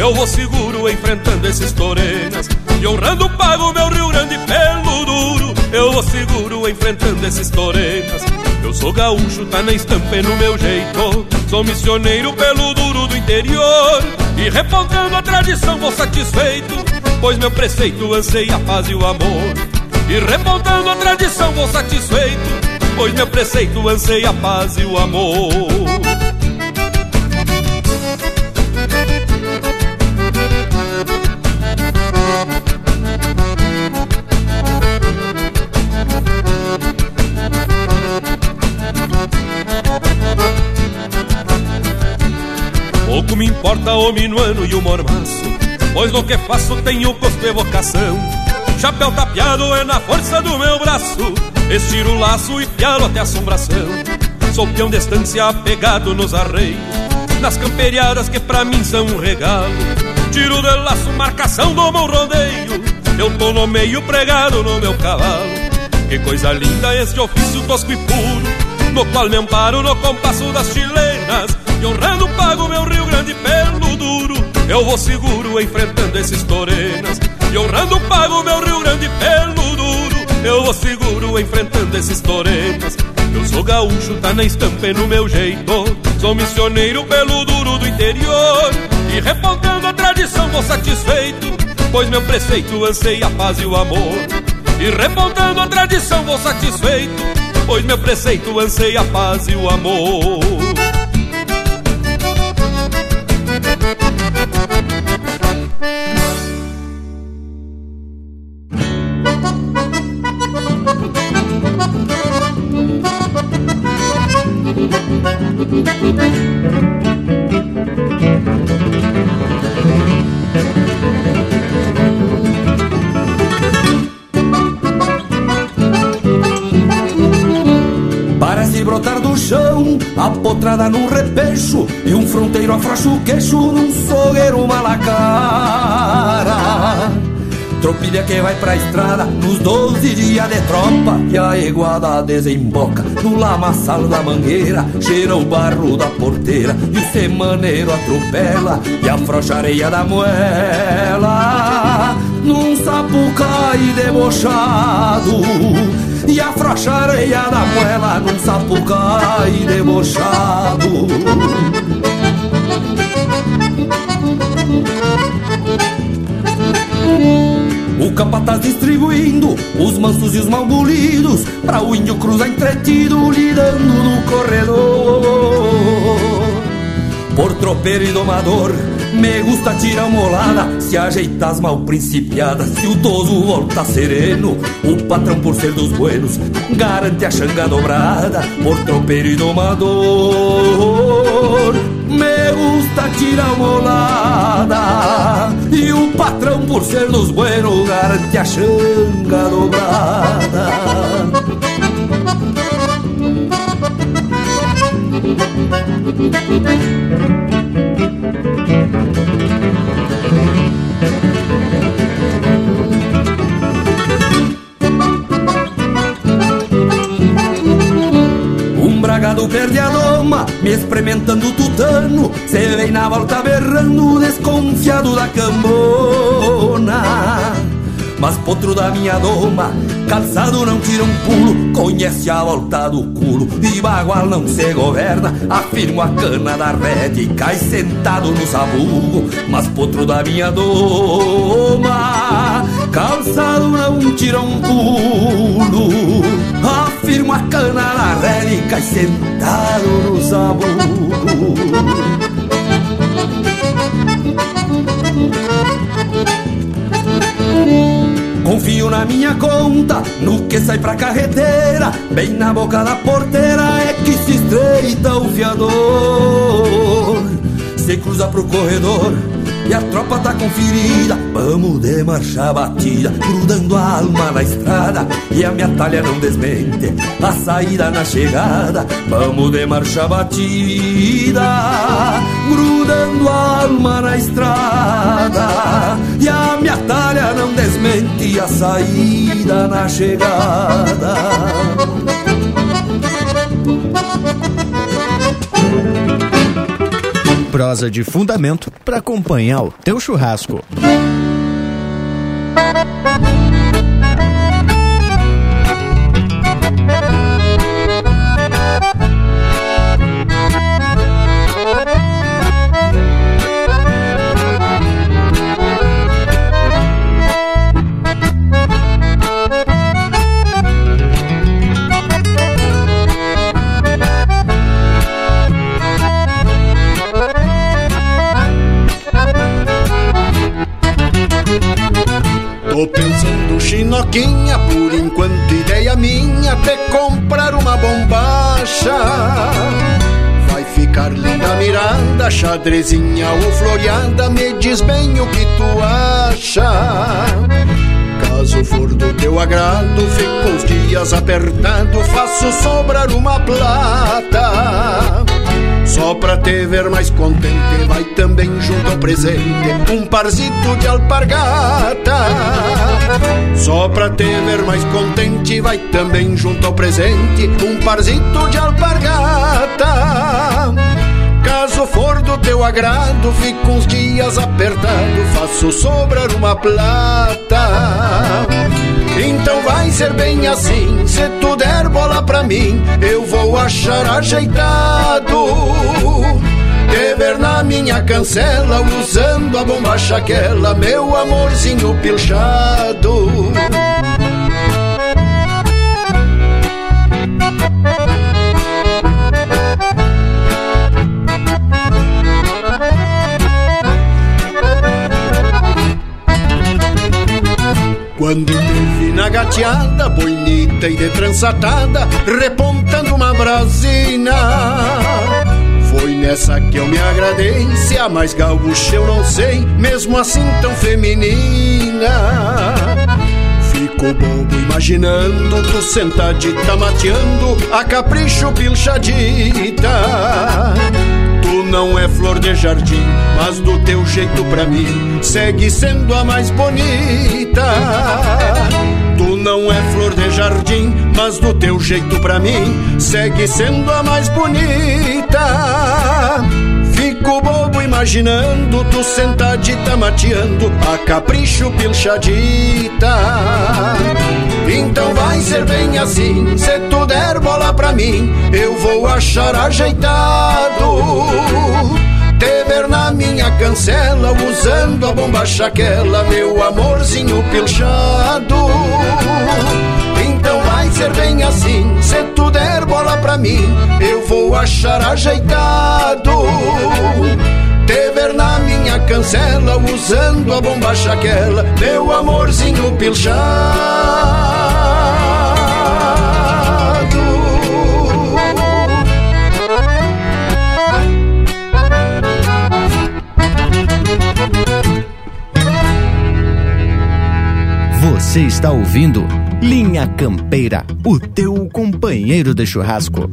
Eu vou seguro enfrentando esses torenas E honrando pago meu Rio Grande pelo duro. Eu vou seguro enfrentando esses torenas. Eu sou gaúcho, tá na estampa e no meu jeito. Sou missioneiro pelo duro do interior. E repontando a tradição vou satisfeito Pois meu preceito anseia a paz e o amor. E repontando a tradição vou satisfeito Pois meu preceito anseia a paz e o amor importa o minuano e o mormaço Pois no que faço tenho gosto e vocação. Chapéu tapeado é na força do meu braço. Estiro o laço e pialo até assombração. Sou peão de estância apegado nos arreios. Nas camperiadas que pra mim são um regalo. Tiro de laço, marcação do meu rodeio. Eu tô no meio pregado no meu cavalo. Que coisa linda este ofício tosco e puro No qual me amparo no compasso das chilenas E honrando pago meu Rio Grande pelo duro. Eu vou seguro enfrentando esses torenas. E honrando pago meu Rio Grande pelo duro. Eu vou seguro enfrentando esses torenas. Eu sou gaúcho, tá na estampa e no meu jeito. Sou missioneiro pelo duro do interior. E repontando a tradição vou satisfeito. Pois meu preceito anseia a paz e o amor. E repontando a tradição vou satisfeito. Pois meu preceito anseia a paz e o amor
fronteiro afrouxa o queixo num sogueiro malacara. Tropilha que vai pra estrada nos 12 dias de tropa E a iguada desemboca no lamaçal da mangueira Cheira o barro da porteira e o semaneiro atropela E afrouxa a areia da moela. Num sapucai debochado E afrouxa a areia da moela num sapucai debochado O capataz distribuindo os mansos e os mal bolidos Pra o índio cruzar entretido lidando no corredor. Por tropeiro e domador me gusta tirar uma olada Se ajeitar as mal principiadas Se o toso volta sereno. O patrão por ser dos buenos Garante a xanga dobrada. Por tropeiro e domador Me gusta tirar uma olada E o patrão por ser dos buenos Garante a xanga dobrada perde a doma, me experimentando tutano Cê vem na volta berrando, desconfiado da cambona Mas potro da minha doma, calçado não tira um pulo Conhece a volta do culo, e bagual não se governa Afirmo a cana da rede e cai sentado no sabugo. Mas potro da minha doma, calçado não tira um pulo Afirmo a cana da rede e sentado no sabugo Confio na minha conta, no que sai pra carreteira Bem na boca da porteira é que se estreita o fiador Se cruza pro corredor. E a tropa tá conferida Vamos de marcha batida, grudando a alma na estrada. E a minha talha não desmente, a saída na chegada. Vamos de marcha batida, grudando a alma na estrada. E a minha talha não desmente, a saída na chegada
Prosa de fundamento para acompanhar o teu churrasco.
Xadrezinha ou floreada Me diz bem o que tu acha Caso for do teu agrado, fico uns dias apertado Faço sobrar uma plata só pra te ver mais contente, vai também junto ao presente um parzito de alpargata. Só pra te ver mais contente, vai também junto ao presente um parzito de alpargata. Caso for do teu agrado, fico uns dias apertado, faço sobrar uma plata. Então vai ser bem assim, se tu der bola pra mim, eu vou achar ajeitado. Te ver na minha cancela, usando a bombacha aquela, meu amorzinho pilchado. Quando te vi na gateada, bonita e de trançatada, repontando uma brasina. Foi nessa que eu me agradei, se a mais gaúcha eu não sei, mesmo assim tão feminina. Fico bobo imaginando tu sentadita mateando, a capricho pilchadita. Não é flor de jardim, mas do teu jeito pra mim segue sendo a mais bonita. Tu não é flor de jardim, mas do teu jeito pra mim segue sendo a mais bonita. Fico bobo imaginando tu sentadita mateando a capricho pilchadita. Então vai ser bem assim, se tu der bola pra mim, eu vou achar ajeitado. Te ver na minha cancela, usando a bomba chaquela, meu amorzinho pilchado. Então vai ser bem assim, se tu der bola pra mim, eu vou achar ajeitado. Cancela, usando a bomba chaquela, meu amorzinho pilchado.
Você está ouvindo Linha Campeira, o teu companheiro de churrasco.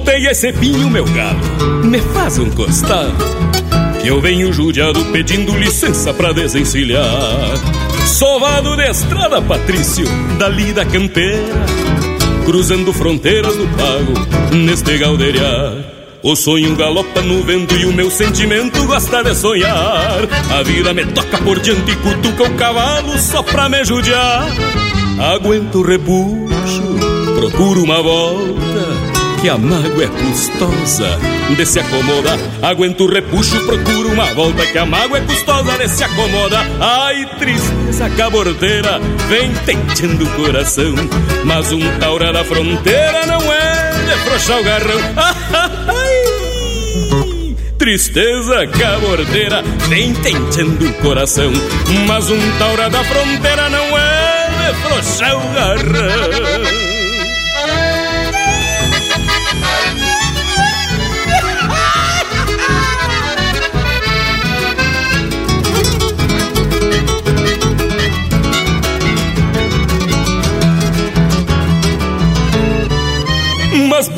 Pontei esse pinho, meu galo, me faz um costado. Que eu venho judiado pedindo licença pra desencilhar. Sovado de estrada, Patrício, dali da campeira, cruzando fronteiras do pago, neste galdeiriar. O sonho galopa no vento e o meu sentimento gosta de sonhar. A vida me toca por diante e cutuca o cavalo só pra me judiar. Aguento o repuxo, procuro uma volta que a mágoa é custosa de se acomodar. Aguento o repuxo, procuro uma volta que a mágoa é custosa de se acomodar. Ai, tristeza cabordeira, vem tentando o coração. Mas um taura da fronteira não é de frouxar o garrão. Ai, tristeza cabordeira, vem tentando o coração. Mas um taura da fronteira não é de frouxar o garrão.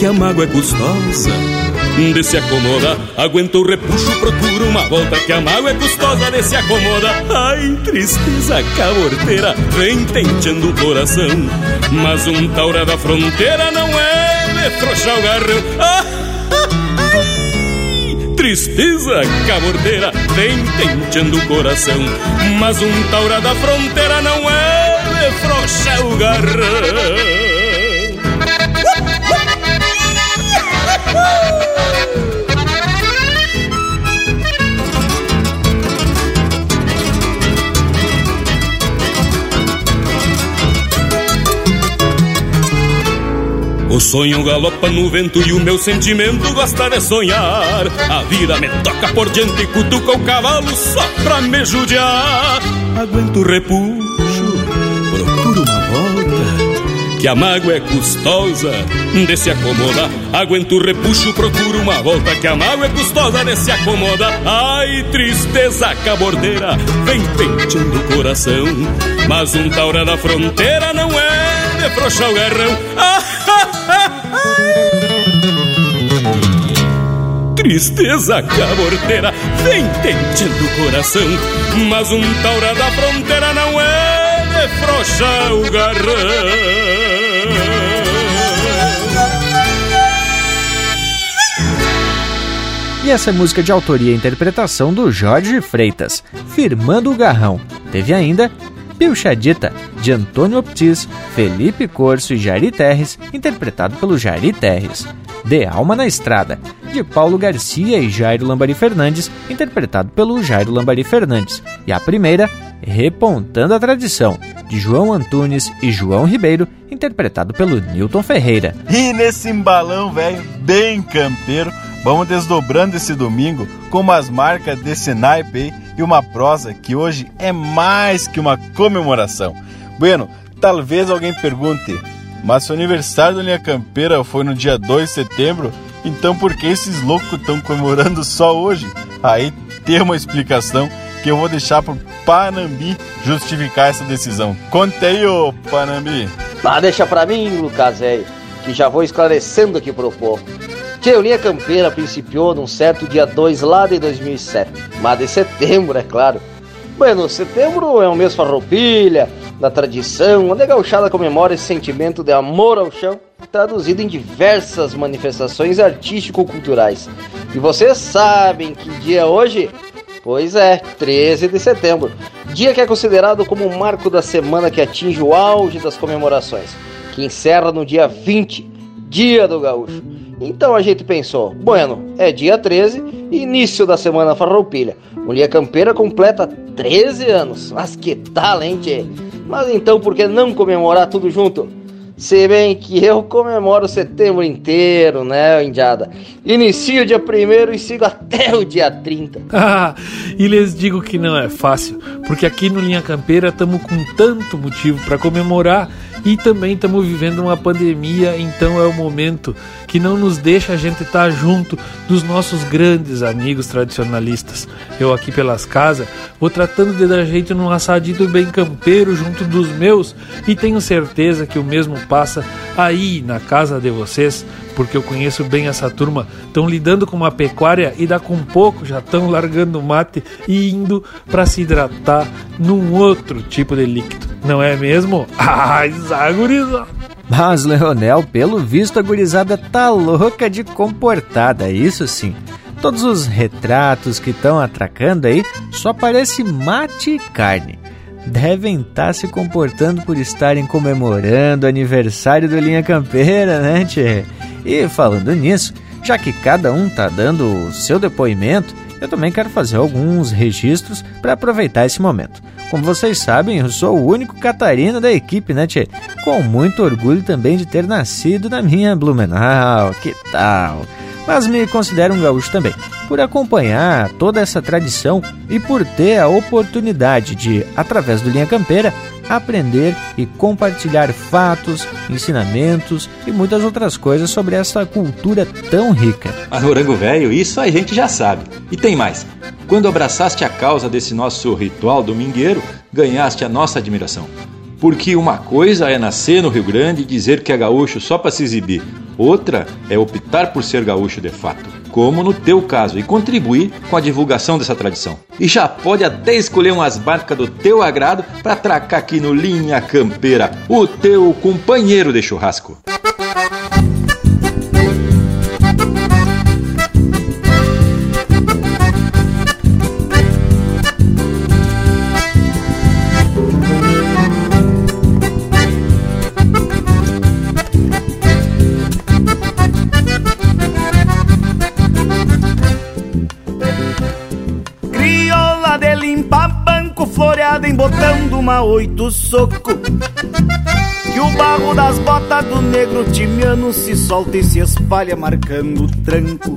que a mágoa é custosa de se acomodar. Aguento o repuxo, procuro uma volta que a mágoa é custosa de se acomodar. Ai, tristeza caborteira, vem tenteando o coração. Mas um taura da fronteira não é de frouxar o garrão. Ah, ai, tristeza caborteira, vem tenteando o coração. Mas um taura da fronteira não é de frouxar o garrão. O sonho galopa no vento e o meu sentimento gosta de sonhar. A vida me toca por diante e cutuca o cavalo só pra me judiar. Aguento o repuxo, procuro uma volta, que a mágoa é custosa de se acomodar. Aguento o repuxo, procuro uma volta, que a mágoa é custosa de se acomodar. Ai, tristeza cabordeira, vem penteando o coração. Mas um taura da fronteira não é de frouxar o garrão. Tristeza caborteira vem tentando o coração, mas um taura da fronteira não é de frouxar o garrão.
E essa é música de autoria e interpretação do Jorge Freitas, Firmando o Garrão. Teve ainda Pilchadita, de Antônio Optis, Felipe Corso e Jari Terres, interpretado pelo Jari Terres. De Alma na Estrada, de Paulo Garcia e Jairo Lambari Fernandes, interpretado pelo Jairo Lambari Fernandes. E a primeira, Repontando a Tradição, de João Antunes e João Ribeiro, interpretado pelo Newton Ferreira.
E nesse embalão, velho, bem campeiro, vamos desdobrando esse domingo com umas marcas desse naipe aí e uma prosa que hoje é mais que uma comemoração. Bueno, talvez alguém pergunte, mas se o aniversário da linha campeira foi no dia 2 de setembro, então por que esses loucos estão comemorando só hoje? Aí tem uma explicação que eu vou deixar pro Panambi justificar essa decisão. Conte aí, ô Panambi.
Ah, deixa pra mim, Lucas, que já vou esclarecendo aqui pro povo. Que o Linha Campeira principiou num certo dia 2 lá de 2007, mas de setembro, é claro. Bueno, setembro é um mês farroupilha, da tradição, onde a gauchada comemora esse sentimento de amor ao chão, traduzido em diversas manifestações artístico-culturais. E vocês sabem que dia é hoje? Pois é, 13 de setembro, dia que é considerado como o marco da semana que atinge o auge das comemorações, que encerra no dia 20, dia do gaúcho. Então a gente pensou, bueno, é dia 13, início da semana farroupilha. O Linha Campeira completa 13 anos. Mas que tal, hein, tchê? Mas então por que não comemorar tudo junto? Se bem que eu comemoro setembro inteiro, né, Indiada? Inicio dia 1 e sigo até o dia 30.
Ah, e lhes digo que não é fácil, porque aqui no Linha Campeira estamos com tanto motivo para comemorar e também estamos vivendo uma pandemia, então é o momento que não nos deixa a gente estar tá junto dos nossos grandes amigos tradicionalistas. Eu aqui pelas casas vou tratando de dar jeito num assadito bem campeiro junto dos meus e tenho certeza que o mesmo passa aí na casa de vocês, porque eu conheço bem essa turma, estão lidando com uma pecuária e dá com pouco já estão largando o mate e indo para se hidratar num outro tipo de líquido. Não é mesmo? Ai!
Mas, Leonel, pelo visto a gurizada tá louca de comportada, isso sim. Todos os retratos que estão atracando aí só parece mate e carne. Devem estar tá se comportando por estarem comemorando o aniversário do Linha Campeira, né, tchê? E falando nisso, já que cada um tá dando o seu depoimento, eu também quero fazer alguns registros para aproveitar esse momento. Como vocês sabem, eu sou o único catarino da equipe, né, Tchê? Com muito orgulho também de ter nascido na minha Blumenau, que tal? Mas me considero um gaúcho também, por acompanhar toda essa tradição e por ter a oportunidade de, através do Linha Campeira, aprender e compartilhar fatos, ensinamentos e muitas outras coisas sobre essa cultura tão rica.
Mas Morango Velho, isso a gente já sabe. E tem mais. Quando abraçaste a causa desse nosso ritual domingueiro, ganhaste a nossa admiração. Porque uma coisa é nascer no Rio Grande e dizer que é gaúcho só para se exibir, outra é optar por ser gaúcho de fato, como no teu caso, e contribuir com a divulgação dessa tradição. E já pode até escolher umas barcas do teu agrado para atracar aqui no Linha Campeira, o teu companheiro de churrasco.
Oito soco. Que o barro das botas do negro timiano se solta e se espalha marcando o tranco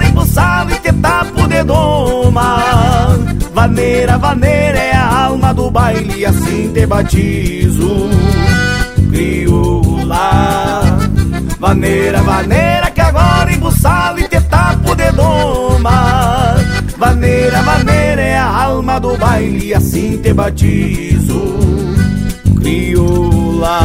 e te tapo de doma Vaneira, vaneira é a alma do baile assim te batizo. Crioula Vaneira, vaneira que agora embuçado e te tapo de doma Vaneira, vaneira é a alma do baile assim te batizo. Crioula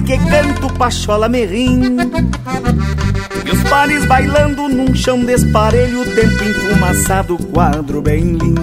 que canto pachola me rindo E os pares bailando num chão desparelho Tempo enfumaçado, quadro bem lindo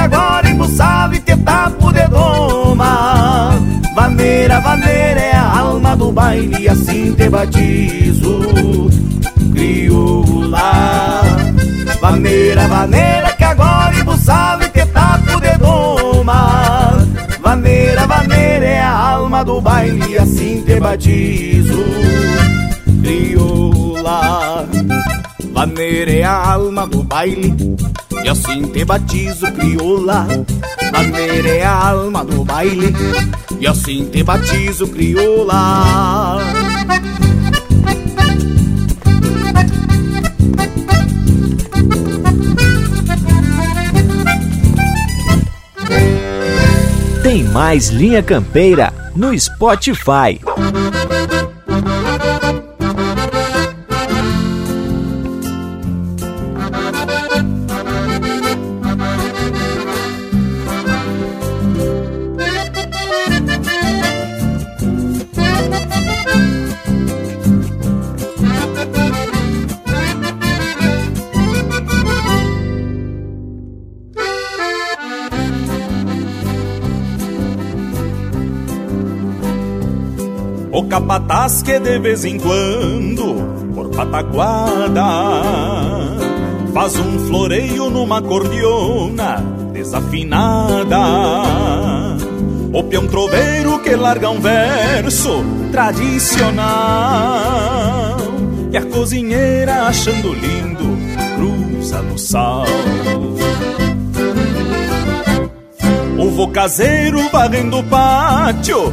agora embuçava e te tapo de doma Vaneira, vaneira é a alma do baile assim te batizo. Crioula. Vaneira, vaneira que agora embuçava e te tapo de doma Vaneira, vaneira é a alma do baile assim te batizo. Crioula. Vaneira é a alma do baile e assim te batizo, crioula Maneira é a alma do baile E assim te batizo, crioula
Tem mais Linha Campeira no Spotify.
Que de vez em quando, por pataguada, faz um floreio numa cordiona desafinada. O peão troveiro que larga um verso tradicional. E a cozinheira achando lindo, cruza no sal. O vô caseiro varrendo o pátio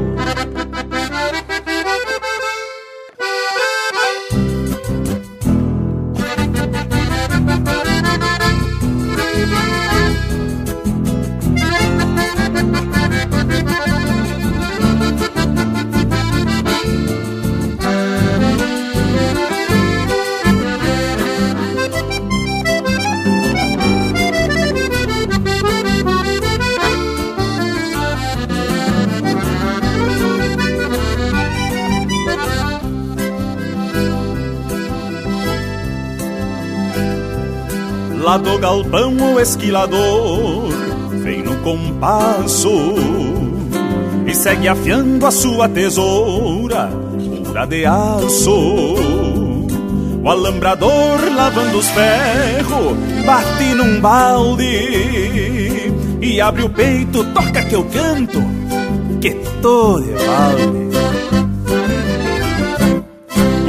esquilador vem no compasso e segue afiando a sua tesoura, pura de aço. O alambrador lavando os ferros, bate num balde e abre o peito, toca que eu canto, que tô de balde.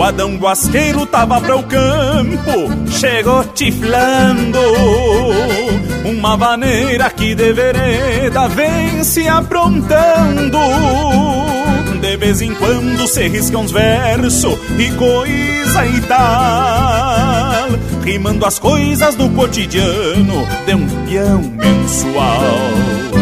O Adão Guasqueiro tava para o campo, chegou tiflando. Uma vaneira que de vereda vem se aprontando. De vez em quando se risca uns versos e coisa e tal, rimando as coisas do cotidiano de um peão mensual.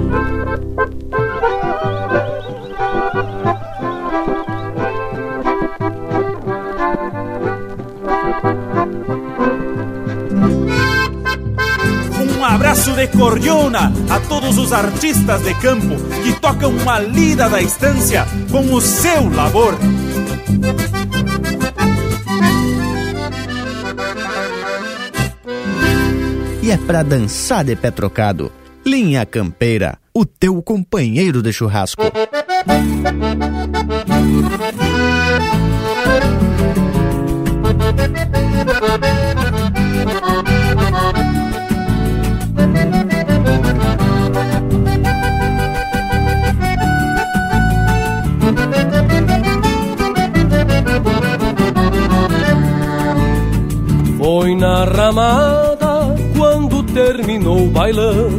Abraço de cordiona a todos os artistas de campo que tocam uma lida da estância com o seu labor.
E é pra dançar de pé trocado. Linha Campeira, o teu companheiro de churrasco.
Quando terminou o bailão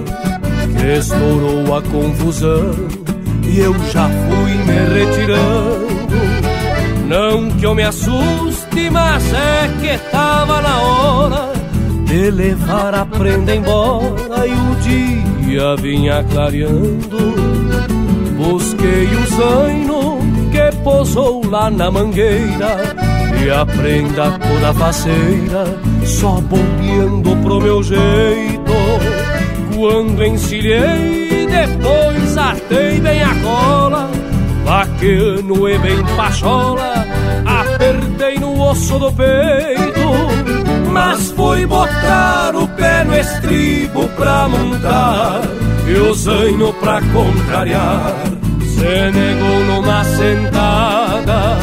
estourou a confusão e eu já fui me retirando. Não que eu me assuste, mas é que tava na hora de levar a prenda embora e o dia vinha clareando. Busquei o zaino que pousou lá na mangueira e a prenda toda faceira, só bombeando pro meu jeito. Quando encilhei, depois atei bem a cola, vaqueano e bem pachola, apertei no osso do peito. Mas foi botar o pé no estribo pra montar, e o zaino pra contrariar, se negou numa sentada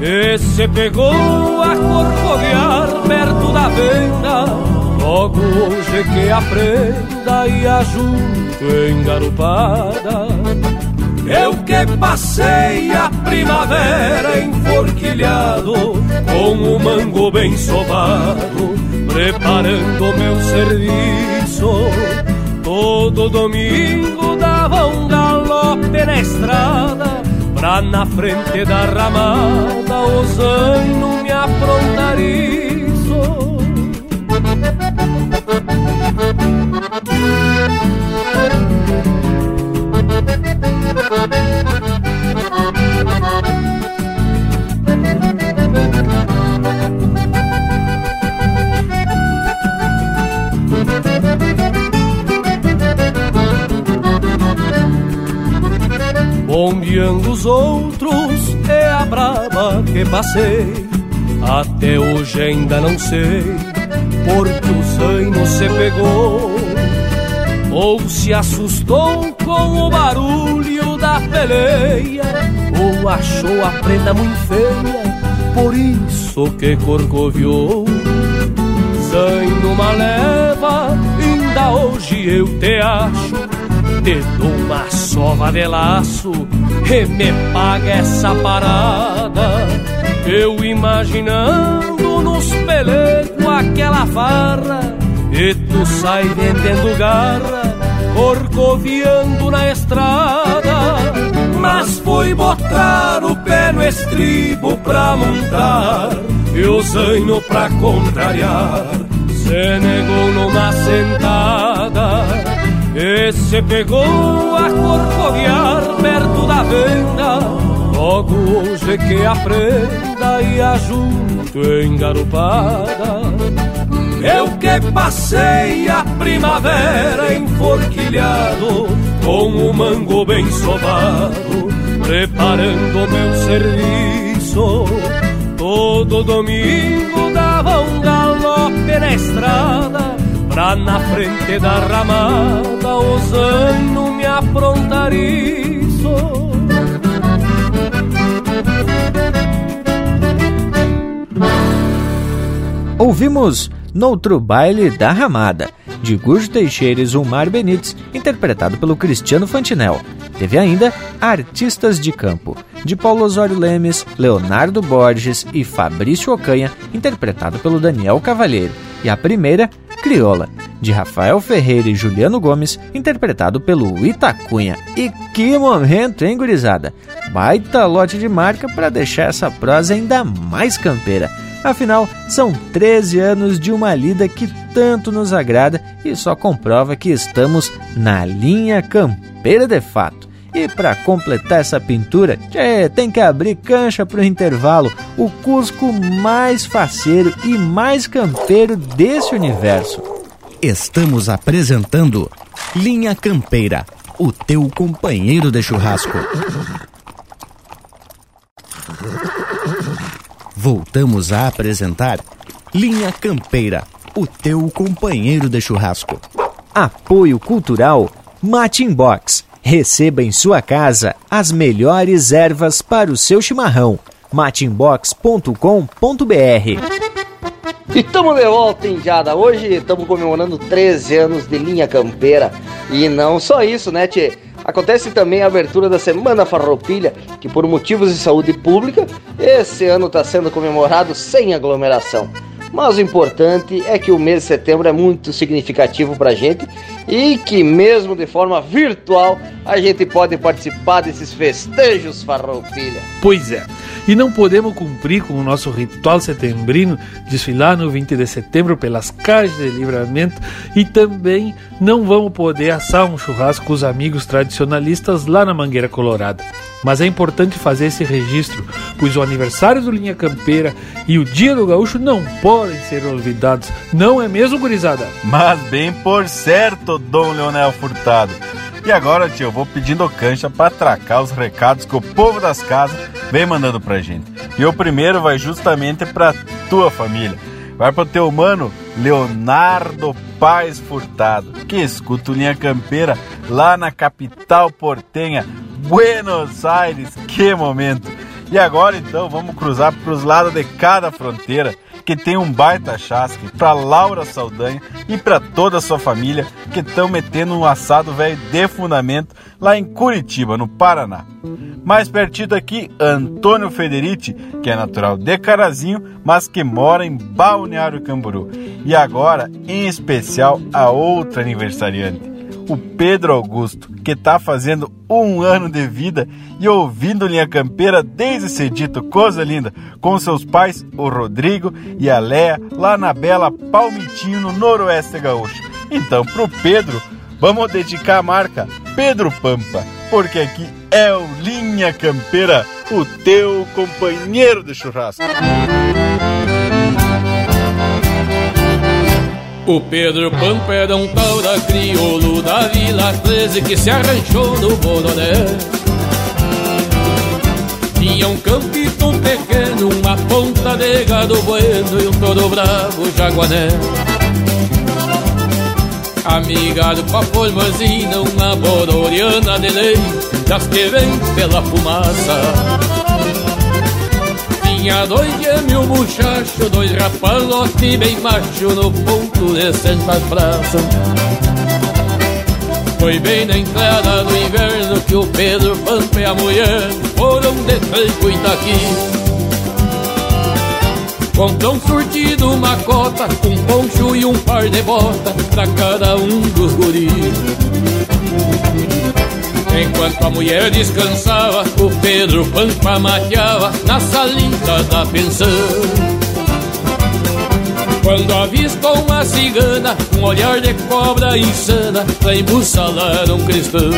e se pegou a corcovear venda Logo hoje que aprenda e ajunto engarupada Eu que passei a primavera enforquilhado Com o mango bem sovado Preparando meu serviço. Todo domingo dava um galope na estrada Pra na frente da ramada o zaino me aprontar isso Bombeando os outros é a brava que passei. Até hoje ainda não sei porque o zaino se pegou ou se assustou com o barulho da peleia ou achou a prenda muito feia, por isso que corcoviou. Zaino uma leva, ainda hoje eu te acho te dou uma sova de laço e me paga essa parada. Eu imaginando nos pelecos aquela farra e tu sai vendendo garra, corcoviando na estrada. Mas foi botar o pé no estribo pra montar e o zaino pra contrariar. Se negou numa sentada e se pegou a corcoviar perto da venda
Logo hoje que aprenda e ajunto engarupada Eu que passei a primavera enforquilhado Com o mango bem sovado Preparando meu serviço. Todo domingo dava um galope na estrada Pra na frente da ramada Osando me aprontar isso
Ouvimos Noutro Baile da Ramada, de Gurjo Teixeira e Zumar Benites, interpretado pelo Cristiano Fantinel. Teve ainda Artistas de Campo, de Paulo Osório Lemes, Leonardo Borges e Fabrício Ocanha, interpretado pelo Daniel Cavalheiro. E a primeira, Crioula, de Rafael Ferreira e Juliano Gomes, interpretado pelo Itacunha. E que momento, hein, gurizada? Baita lote de marca para deixar essa prosa ainda mais campeira. Afinal, são 13 anos de uma lida que tanto nos agrada e só comprova que estamos na linha campeira de fato. E para completar essa pintura, tchê, tem que abrir cancha para o intervalo, o Cusco mais faceiro e mais campeiro desse universo.
Estamos apresentando Linha Campeira, o teu companheiro de churrasco. Voltamos a apresentar Linha Campeira, o teu companheiro de churrasco.
Apoio Cultural Matin Box. Receba em sua casa as melhores ervas para o seu chimarrão. matinbox.com.br
E estamos de volta, Indiada. Hoje estamos comemorando 13 anos de linha campeira. E não só isso, né, Tchê? Acontece também a abertura da Semana Farroupilha, que por motivos de saúde pública, esse ano está sendo comemorado sem aglomeração. Mas o importante é que o mês de setembro é muito significativo para a gente e que, mesmo de forma virtual, a gente pode participar desses festejos farroupilha.
Pois é. E não podemos cumprir com o nosso ritual setembrino, desfilar no 20 de setembro pelas caixas de livramento e também não vamos poder assar um churrasco com os amigos tradicionalistas lá na Mangueira Colorada. Mas é importante fazer esse registro, pois o aniversário do Linha Campeira e o Dia do Gaúcho não podem ser olvidados, não é mesmo, gurizada?
Mas bem por certo, Dom Leonel Furtado. E agora, tio, eu vou pedindo cancha para atracar os recados que o povo das casas vem mandando pra gente. E o primeiro vai justamente pra tua família. Vai pro teu mano Leonardo Paz Furtado, que escuta o Linha Campeira lá na capital portenha, Buenos Aires. Que momento! E agora então vamos cruzar pros lados de cada fronteira que tem um baita chasque, pra Laura Saldanha e pra toda a sua família que estão metendo um assado velho de fundamento lá em Curitiba, no Paraná. Mais pertinho aqui, Antônio Federici, que é natural de Carazinho, mas que mora em Balneário Camburu. E agora, em especial, a outra aniversariante o Pedro Augusto, que está fazendo um ano de vida e ouvindo Linha Campeira desde cedito, coisa linda, com seus pais, o Rodrigo e a Léa, lá na bela Palmitinho, no noroeste gaúcho. Então, pro Pedro, vamos dedicar a marca Pedro Pampa, porque aqui é o Linha Campeira, o teu companheiro de churrasco.
O Pedro Pampa era um tal da crioulo da Vila 13 que se arranchou no Bononé. Tinha um campito pequeno, uma ponta de gado bueno e um todo bravo jaguané. Amigado com a formosina, uma bororiana de lei, das que vem pela fumaça. Tinha dois gêmeos muchacho, dois rapalote bem macho no ponto de Santa Praça. Foi bem na entrada do inverno que o Pedro Pampa e a mulher foram de tranco Itaqui. Comprou um surtido, uma cota, um poncho e um par de bota pra cada um dos guris. Enquanto a mulher descansava, o Pedro Pampa mateava na salinha da pensão. Quando avistou uma cigana, um olhar de cobra insana, pra embussalar um cristão.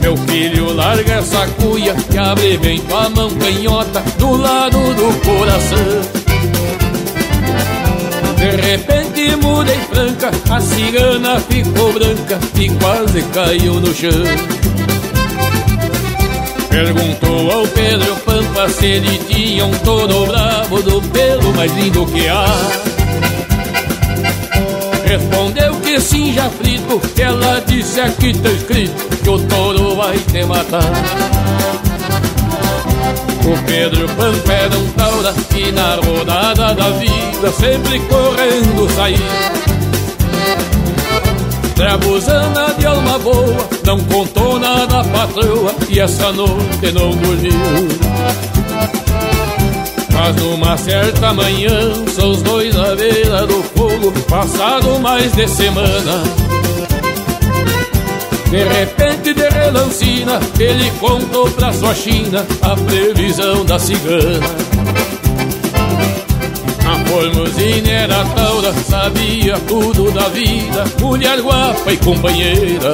Meu filho, larga essa cuia que abre bem tua mão canhota do lado do coração. De repente mudei franca, a cigana ficou branca e quase caiu no chão. Perguntou ao Pedro Pampa se ele tinha um touro bravo do pelo mais lindo que há. Respondeu que sim, já frito. Ela disse aqui tá escrito que o touro vai te matar. O Pedro Pampa era um taura e na rodada da vida sempre correndo saía. Trabuzana de alma boa, não contou nada à patroa e essa noite não dormiu. Mas numa certa manhã, são os dois à beira do fogo, passado mais de semana. De repente, de relancina, ele contou pra sua China a previsão da cigana. A formosina era taura, sabia tudo da vida, mulher guapa e companheira.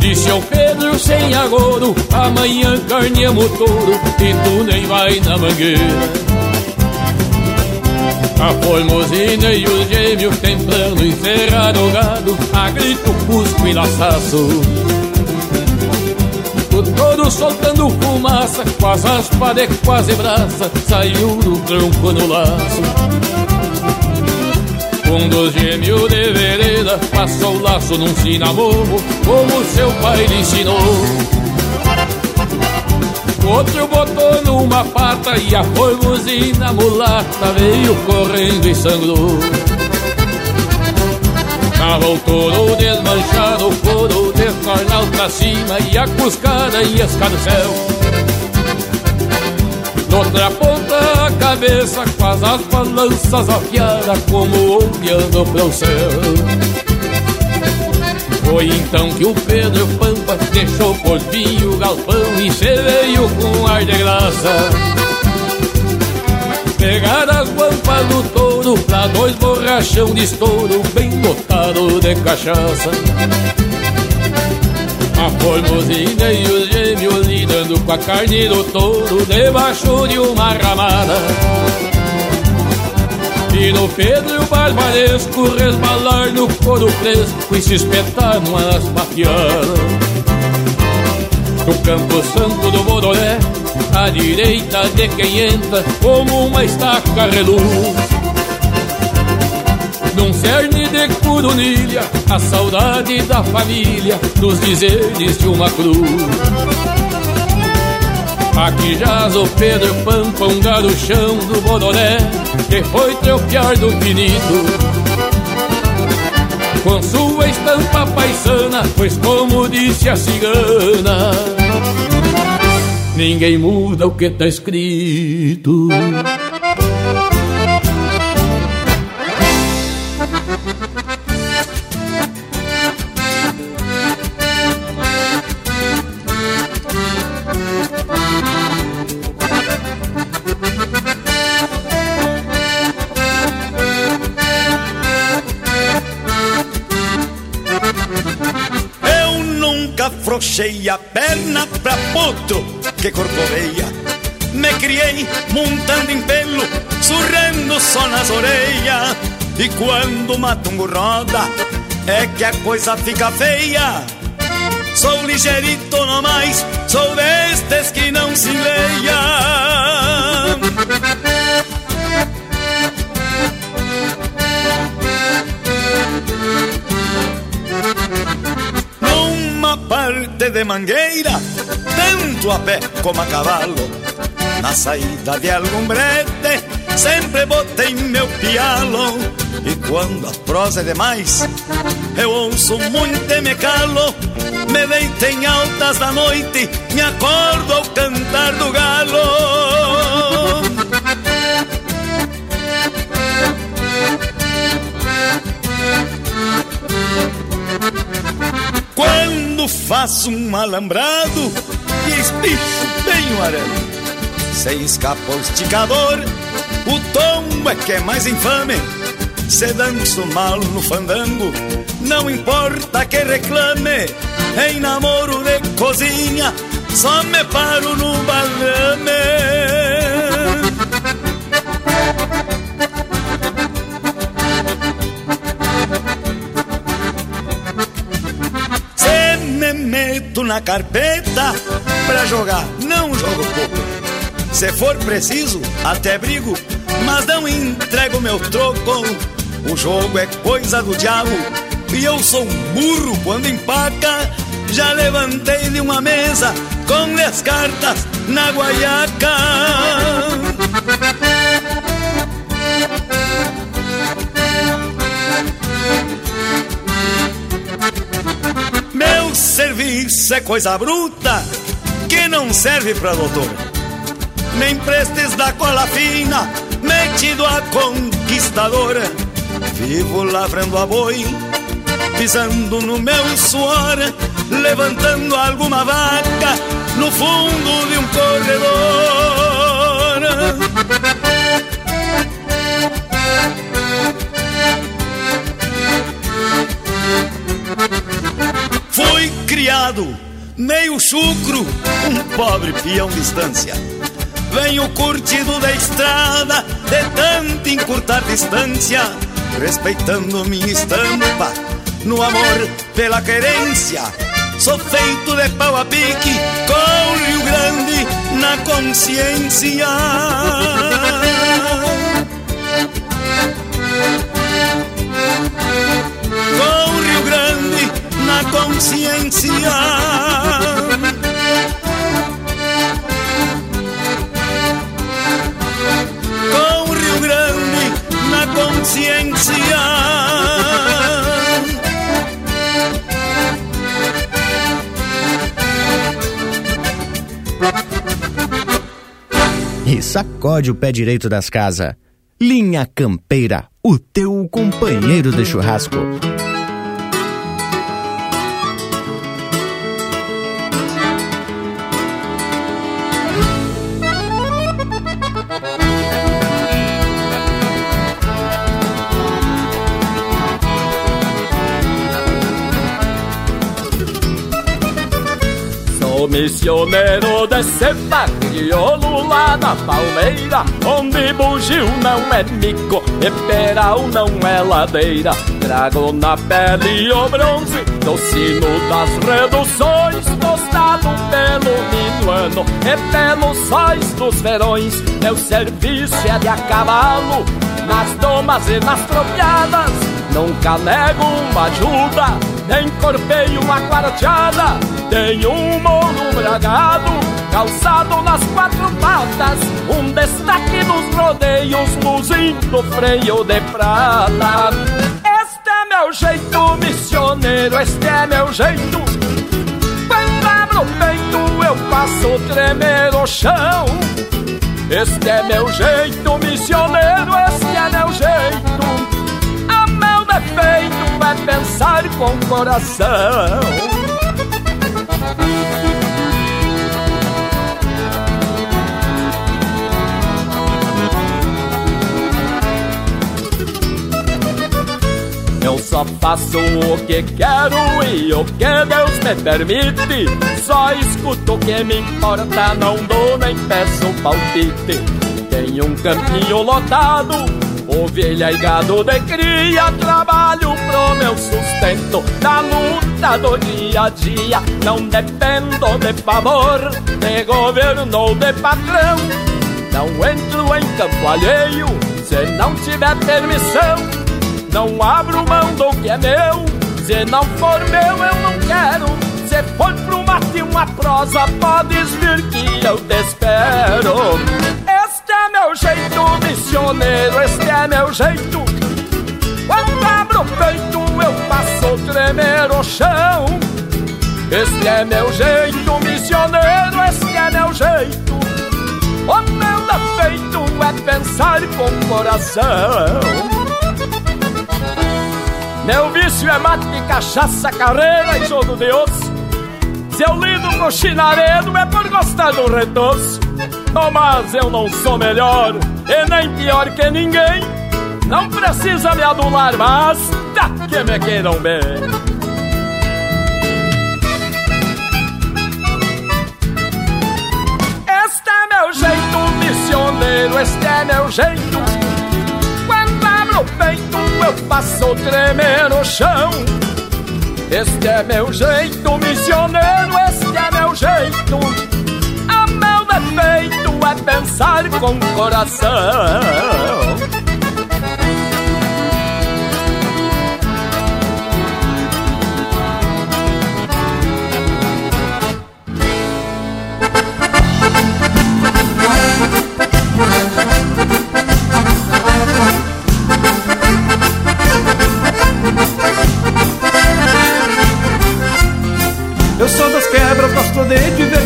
Disse ao Pedro sem agouro, amanhã carneamos touro e tu nem vai na mangueira. A formosina e os gêmeos tentando encerrar o gado A grito, cusco e laçaço. O soltando fumaça Com as aspas de quase braça Saiu do tronco no laço. Um dos gêmeos de vereda Passou o laço num sinamomo Como seu pai lhe ensinou Outro botou numa pata e a formosina mulata veio correndo e sangrou. Tava o touro desmanchado, couro de cornal pra cima e a cuscada e escarcel. Noutra ponta a cabeça com as aspas lanças afiadas como olhando pro céu. Foi então que o Pedro Pampa deixou por fim o galpão e se veio com ar de graça. Pegar as guampas do touro pra dois borrachão de estouro bem lotado de cachaça. A formosina e os gêmeos lidando com a carne do touro debaixo de uma ramada. E no Pedro Barbaresco resbalar no couro fresco e se espetar numas pateadas. No Campo Santo do Bororé, à direita de quem entra, como uma estaca reluz. Num cerne de curunilha, a saudade da família, dos dizeres de uma cruz. Aqui jaz o Pedro Pampa, um garuchão do Bodoré, que foi tropear do finito. Com sua estampa paisana, pois como disse a cigana, ninguém muda o que tá escrito.
A perna pra potro que corcoveia. Me criei montando em pelo, surrando só nas orelhas. E quando o matungo roda, é que a coisa fica feia. Sou ligeirito no mais, sou destes que não se leia. Mangueira, tanto a pé como a cavalo. Na saída de algum brete, sempre botei meu pialo. E quando a prosa é demais, eu ouço muito e me calo. Me deito em altas da noite, me acordo ao cantar do galo. Faço um alambrado e espicho bem o arame, se escapa o esticador, o tombo é que é mais infame. Se danço mal no fandango, Não importa que reclame em namoro de cozinha, só me paro no balame. Na carpeta pra jogar, não jogo pouco. Se for preciso, até brigo, mas não entrego meu troco. O jogo é coisa do diabo e eu sou um burro quando empaca. Já levantei de uma mesa com as cartas na guaiaca. Serviço é coisa bruta que não serve pra doutor. Nem prestes da cola fina, metido a conquistadora. Vivo lavrando a boi, pisando no meu suor, levantando alguma vaca no fundo de um corredor. Criado meio chucro, um pobre peão distância. Venho curtido da estrada, de tanto encurtar distância, respeitando minha estampa, no amor pela querência. Sou feito de pau a pique, com Rio Grande na consciência. Na consciência. Com Rio Grande na consciência.
E sacode o pé direito das casas. Linha Campeira, o teu companheiro de churrasco.
Missioneiro desse barriolo lá na palmeira Onde bugio não é mico e peral não é ladeira. Trago na pele o bronze do sino das reduções Tostado pelo minuano e pelos sóis dos verões. Meu serviço é de a cavalo nas domas e nas tropiadas Nunca nego uma ajuda, nem corpeio uma quarteada Tenho um mouro bragado, calçado nas quatro patas Um destaque nos rodeios, luzindo freio de prata. Este é meu jeito missioneiro, este é meu jeito. Quando abro o peito eu faço tremer o chão. Este é meu jeito missioneiro, este é meu jeito É pensar com coração Eu só faço o que quero e o que Deus me permite. Só escuto o que me importa, não dou nem peço palpite. Tenho um campinho lotado, ovelha e gado de cria. Trabalho pro meu sustento, na luta do dia a dia. Não dependo de favor, de governo ou de patrão. Não entro em campo alheio, se não tiver permissão. Não abro mão do que é meu Se não for meu eu não quero Se for pro mate uma prosa Podes vir que eu te espero Este é meu jeito missioneiro Este é meu jeito Quando abro o peito eu faço tremer o chão Este é meu jeito missioneiro Este é meu jeito O meu defeito é pensar com coração meu vício é mate, cachaça, carreira e jogo de osso. Se eu lido com chinaredo é por gostar do retoço. Oh, mas eu não sou melhor e nem pior que ninguém. Não precisa me adular, mas tá
que me queiram bem. Este é meu jeito missioneiro, este é meu jeito. Quando abro o peito, eu faço tremer no chão. Este é meu jeito missioneiro, este é meu jeito. Defeito é pensar com coração. Eu sou das quebras, gosto de divertimento Sou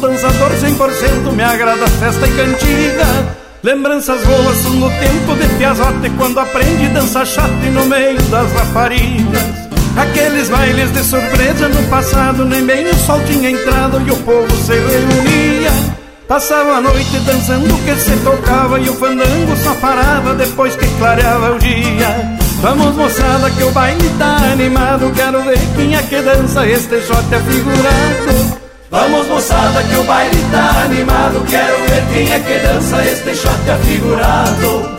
dançador 100%, me agrada festa e cantiga. Lembranças boas são no tempo de piazote Quando aprende dança chata e no meio das raparigas. Aqueles bailes de surpresa no passado Nem bem o sol tinha entrado e o povo se reunia. Passava a noite dançando que se tocava E o fandango só parava depois que clareava o dia. Vamos moçada que o baile tá animado Quero ver quem é que dança este shot afigurado
Vamos moçada que o baile tá animado. Quero ver quem é que dança este shot afigurado.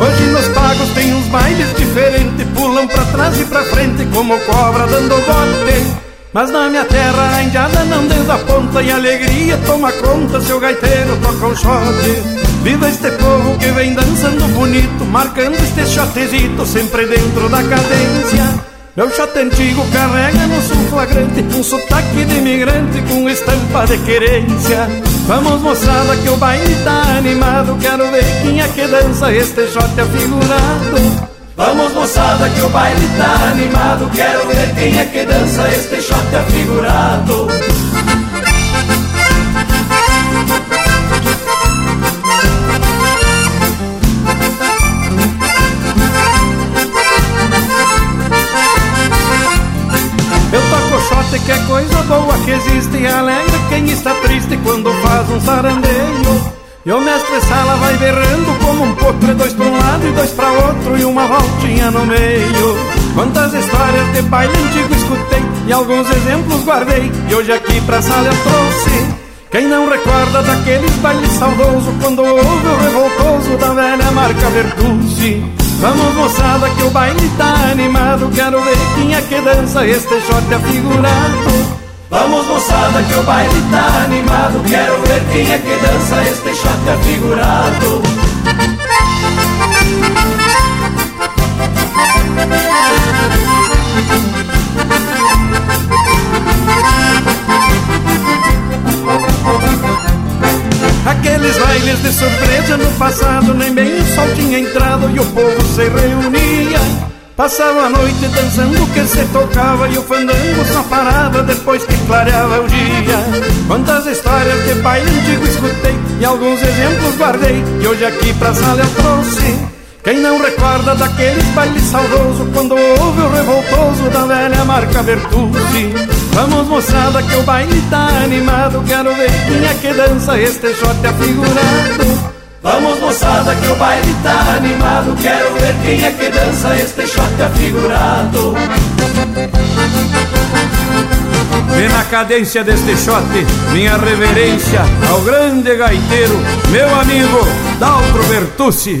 Hoje nos pagos tem uns bailes diferentes. Pulam pra trás e pra frente como cobra dando bote Mas na minha terra a indiada não desaponta E alegria toma conta se o gaiteiro toca um shot Viva este povo que vem dançando bonito Marcando este shotezito sempre dentro da cadência. Meu shot antigo carrega no sul flagrante Um sotaque de imigrante com estampa de querência. Vamos moçada que o baile tá animado Quero ver quem é que dança este shot afigurado
Vamos moçada que o baile tá animado. Quero ver quem é que dança este shot afigurado.
Eu toco shot que é coisa boa que existe. E alegra quem está triste quando faz um sarandeio E o mestre sala vai berrando como um potro Dois pra um lado e dois pra outro E uma voltinha no meio. Quantas histórias de baile antigo escutei E alguns exemplos guardei E hoje aqui pra sala eu trouxe. Quem não recorda daqueles bailes saudoso Quando houve o revoltoso da velha marca Vertucci Vamos moçada que o baile tá animado Quero ver quem é que dança este shot afigurado
Vamos moçada que o baile tá animado. Quero ver quem é que dança este shot afigurado.
Aqueles bailes de surpresa no passado Nem bem o sol tinha entrado e o povo se reunia Passava a noite dançando que se tocava E o fandango só parava depois que clareava o dia. Quantas histórias de baile antigo escutei E alguns exemplos guardei E hoje aqui pra sala eu trouxe. Quem não recorda daqueles bailes saudoso Quando houve o revoltoso da velha marca Bertucci Vamos moçada que o baile tá animado Quero ver quem é que dança este shot afigurado
Vamos moçada que o baile tá animado. Quero ver quem é que dança este shot afigurado.
Vê na cadência deste shot Minha reverência ao grande gaiteiro Meu amigo Daltro Bertucci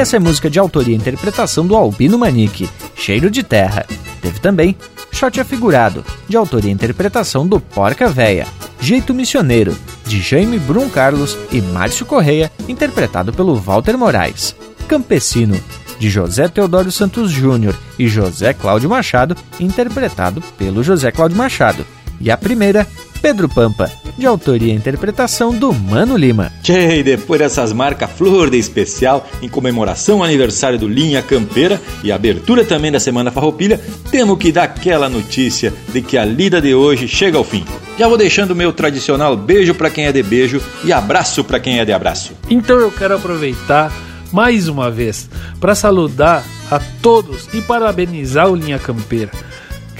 Essa é música de autoria e interpretação do Albino Manique, Cheiro de Terra. Teve também Shot Afigurado, de autoria e interpretação do Porca Véia, Jeito Missioneiro, de Jaime Brum Carlos e Márcio Correia, interpretado pelo Walter Moraes. Campesino, de José Teodoro Santos Júnior e José Cláudio Machado, interpretado pelo José Cláudio Machado. E a primeira, Pedro Pampa, de autoria e interpretação do Mano Lima.
Tchê, depois dessas marcas flor de especial, em comemoração ao aniversário do Linha Campeira e abertura também da Semana Farroupilha, temos que dar aquela notícia de que a lida de hoje chega ao fim. Já vou deixando o meu tradicional beijo para quem é de beijo e abraço para quem é de abraço.
Então eu quero aproveitar mais uma vez para saludar a todos e parabenizar o Linha Campeira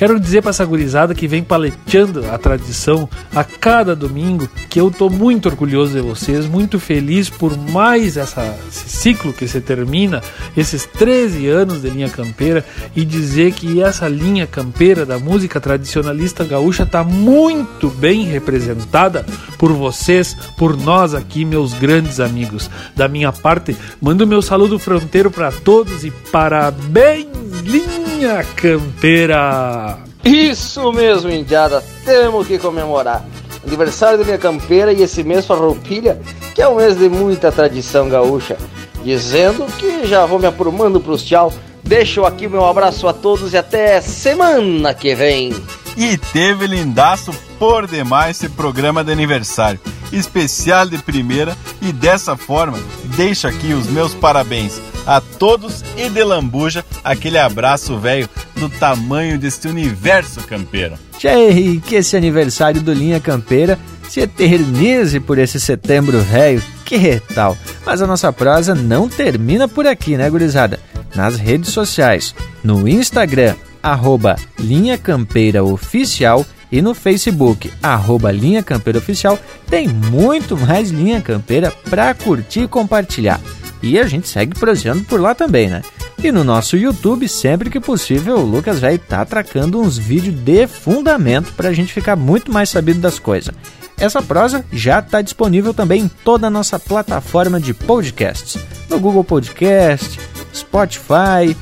Quero dizer para essa gurizada que vem paleteando a tradição a cada domingo que eu tô muito orgulhoso de vocês, muito feliz por mais essa, esse ciclo que se termina, esses 13 anos de linha campeira e dizer que essa linha campeira da música tradicionalista gaúcha tá muito bem representada por vocês, por nós aqui, meus grandes amigos. Da minha parte, mando meu saludo fronteiro para todos e parabéns, linha campeira!
Isso mesmo, Indiada, temos que comemorar. Aniversário da minha campeira e esse mês farroupilha, que é um mês de muita tradição gaúcha. Dizendo que já vou me aprumando pros tchau. Deixo aqui meu abraço a todos e até semana que vem.
E teve lindaço por demais esse programa de aniversário, especial de primeira, e dessa forma deixo aqui os meus parabéns a todos e de lambuja aquele abraço velho do tamanho deste universo campeiro.
Tchê, que esse aniversário do Linha Campeira se eternize por esse setembro velho, que tal? Mas a nossa prosa não termina por aqui, né, gurizada? Nas redes sociais, no Instagram, arroba Linha Campeira Oficial e no Facebook, arroba Linha Campeira Oficial, tem muito mais Linha Campeira para curtir e compartilhar. E a gente segue proseando por lá também, né? E no nosso YouTube, sempre que possível, o Lucas vai estar tá atracando uns vídeos de fundamento para a gente ficar muito mais sabido das coisas. Essa prosa já está disponível também em toda a nossa plataforma de podcasts, no Google Podcast, Spotify,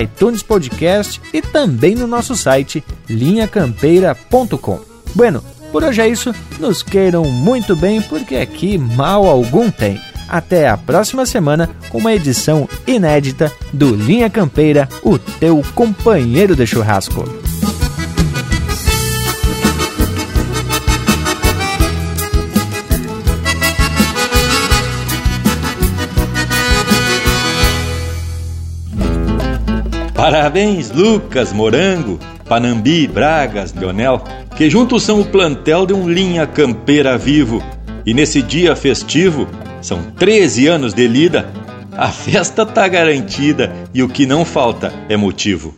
iTunes Podcast e também no nosso site linhacampeira.com. Bueno, por hoje é isso, nos queiram muito bem porque aqui mal algum tem. Até a próxima semana com uma edição inédita do Linha Campeira, o teu companheiro de churrasco.
Parabéns, Lucas, Morango, Panambi, Bragas, Leonel, que juntos são o plantel de um linha campeira vivo. E nesse dia festivo, são 13 anos de lida, a festa tá garantida e o que não falta é motivo.